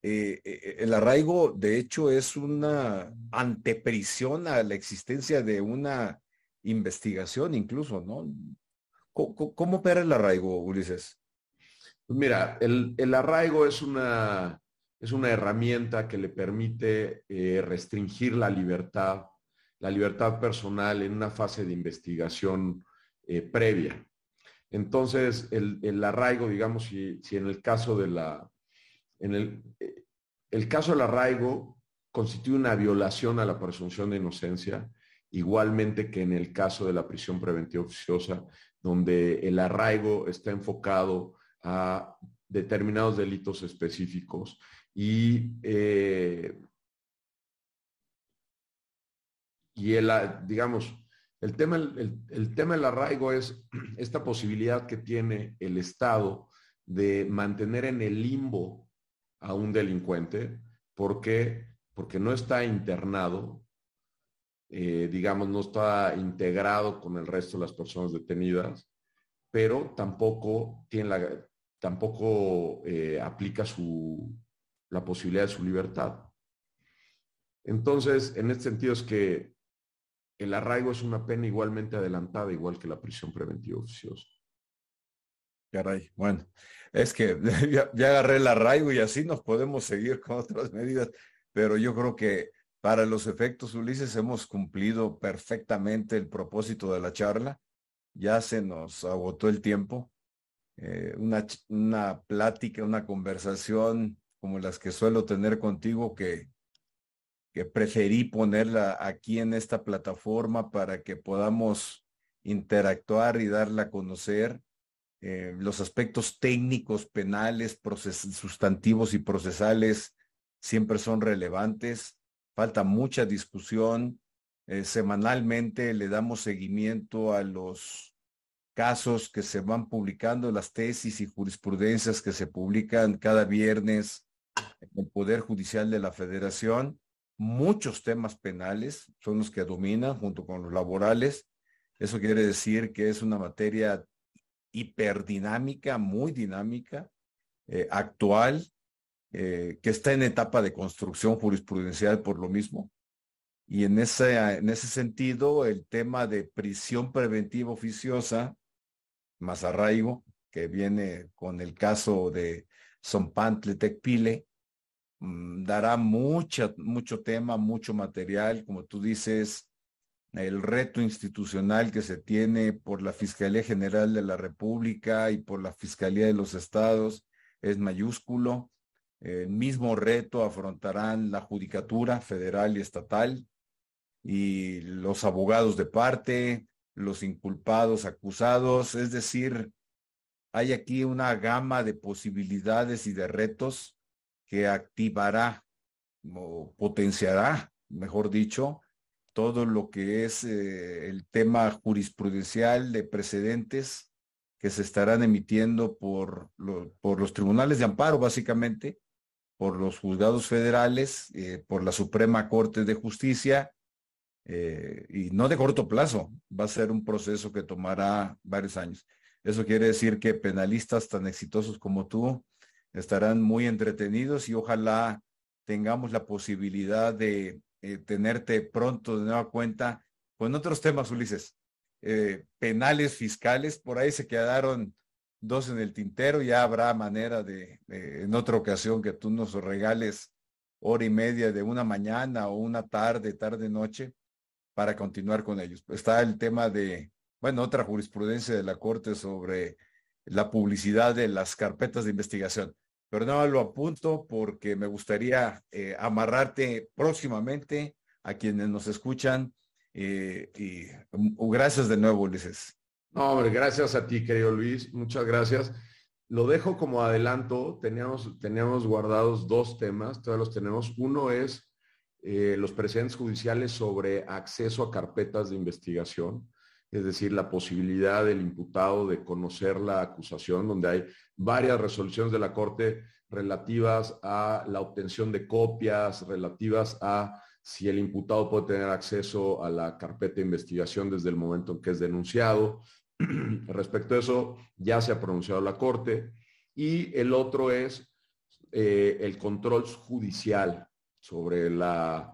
Eh, eh, el arraigo, de hecho, es una anteprisión a la existencia de una investigación incluso, ¿no? ¿Cómo, opera el arraigo, Ulises? Pues mira, el, arraigo es una, es una herramienta que le permite eh, restringir la libertad, la libertad personal en una fase de investigación previa. Entonces, el, arraigo, digamos, si, si en el caso de la, en el, el caso del arraigo constituye una violación a la presunción de inocencia, igualmente que en el caso de la prisión preventiva oficiosa, donde el arraigo está enfocado a determinados delitos específicos y, eh, y el, digamos, el tema, el tema del arraigo es esta posibilidad que tiene el Estado de mantener en el limbo a un delincuente porque, porque no está internado, eh, digamos, no está integrado con el resto de las personas detenidas, pero tampoco tiene la, tampoco eh, aplica su, la posibilidad de su libertad. Entonces, en este sentido es que el arraigo es una pena igualmente adelantada, igual que la prisión preventiva oficiosa. Caray, bueno, es que [laughs] ya, agarré el arraigo y así nos podemos seguir con otras medidas, pero yo creo que para los efectos, Ulises, hemos cumplido perfectamente el propósito de la charla. Ya se nos agotó el tiempo. Eh, una, una plática, una conversación como las que suelo tener contigo que, que preferí ponerla aquí en esta plataforma para que podamos interactuar y darla a conocer eh, los aspectos técnicos, penales, sustantivos y procesales siempre son relevantes. Falta mucha discusión. Eh, semanalmente le damos seguimiento a los casos que se van publicando, las tesis y jurisprudencias que se publican cada viernes en el Poder Judicial de la Federación. Muchos temas penales son los que dominan junto con los laborales. Eso quiere decir que es una materia hiperdinámica, muy dinámica, eh, actual, eh, que está en etapa de construcción jurisprudencial por lo mismo. Y en ese, en ese sentido, el tema de prisión preventiva oficiosa, más arraigo, que viene con el caso de Sompantle Tecpile, mm, dará mucha, mucho tema, mucho material, como tú dices, el reto institucional que se tiene por la Fiscalía General de la República y por la Fiscalía de los Estados es mayúsculo. El mismo reto afrontarán la Judicatura Federal y Estatal y los abogados de parte, los inculpados, acusados, es decir, hay aquí una gama de posibilidades y de retos que activará o potenciará, mejor dicho, todo lo que es eh, el tema jurisprudencial de precedentes que se estarán emitiendo por, por los tribunales de amparo, básicamente, por los juzgados federales, eh, por la Suprema Corte de Justicia, eh, y no de corto plazo, va a ser un proceso que tomará varios años. Eso quiere decir que penalistas tan exitosos como tú estarán muy entretenidos y ojalá tengamos la posibilidad de eh, tenerte pronto de nueva cuenta con otros temas, Ulises. Eh, penales fiscales, por ahí se quedaron dos en el tintero, ya habrá manera de, en otra ocasión que tú nos regales hora y media de una mañana o una tarde, tarde, noche, para continuar con ellos. Está el tema de, bueno, otra jurisprudencia de la Corte sobre la publicidad de las carpetas de investigación. Pero no lo apunto porque me gustaría eh, amarrarte próximamente a quienes nos escuchan. Eh, y um, gracias de nuevo, Ulises. No, hombre, gracias a ti, querido Luis. Muchas gracias. Lo dejo como adelanto. Teníamos, teníamos guardados dos temas, todos los tenemos. Uno es eh, los precedentes judiciales sobre acceso a carpetas de investigación, es decir, la posibilidad del imputado de conocer la acusación, donde hay varias resoluciones de la Corte relativas a la obtención de copias, relativas a si el imputado puede tener acceso a la carpeta de investigación desde el momento en que es denunciado, [clears throat] Respecto a eso, ya se ha pronunciado la Corte. Y el otro es eh, el control judicial sobre la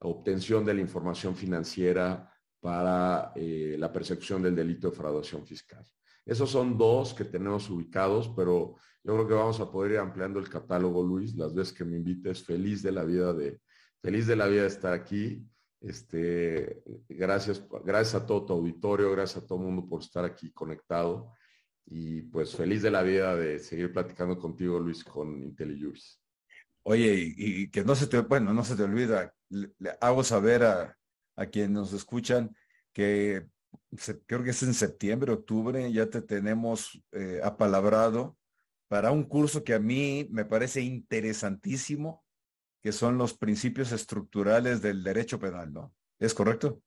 obtención de la información financiera para eh, la persecución del delito de fraudación fiscal. Esos son dos que tenemos ubicados, pero yo creo que vamos a poder ir ampliando el catálogo, Luis, las veces que me invites. Feliz de la vida de, feliz de la vida de estar aquí este, gracias, gracias a todo tu auditorio, gracias a todo el mundo por estar aquí conectado y pues feliz de la vida de seguir platicando contigo, Luis, con IntelliJuris. Oye, y, que no se te, bueno, no se te olvida, le, hago saber a, a quienes nos escuchan que creo que es en septiembre, octubre, ya te tenemos eh, apalabrado para un curso que a mí me parece interesantísimo, que son los principios estructurales del derecho penal, ¿no? ¿Es correcto?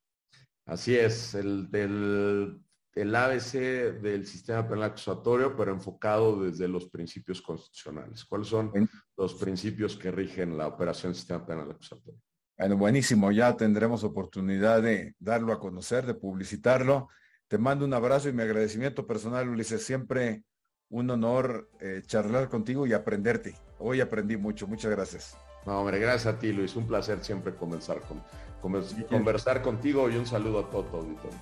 Así es, el, del, el ABC del sistema penal acusatorio, pero enfocado desde los principios constitucionales. ¿Cuáles son los principios que rigen la operación del sistema penal acusatorio? Bueno, buenísimo, ya tendremos oportunidad de darlo a conocer, de publicitarlo. Te mando un abrazo y mi agradecimiento personal, Ulises. Siempre un honor eh, charlar contigo y aprenderte. Hoy aprendí mucho. Muchas gracias. No, hombre, gracias a ti, Luis. Un placer siempre conversar, con, conversar contigo y un saludo a todo tu auditorio.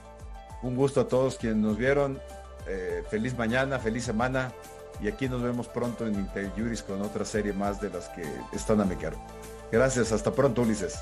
Un gusto a todos quienes nos vieron. Eh, feliz mañana, feliz semana. Y aquí nos vemos pronto en Interjuris con otra serie más de las que están a me Gracias, hasta pronto, Ulises.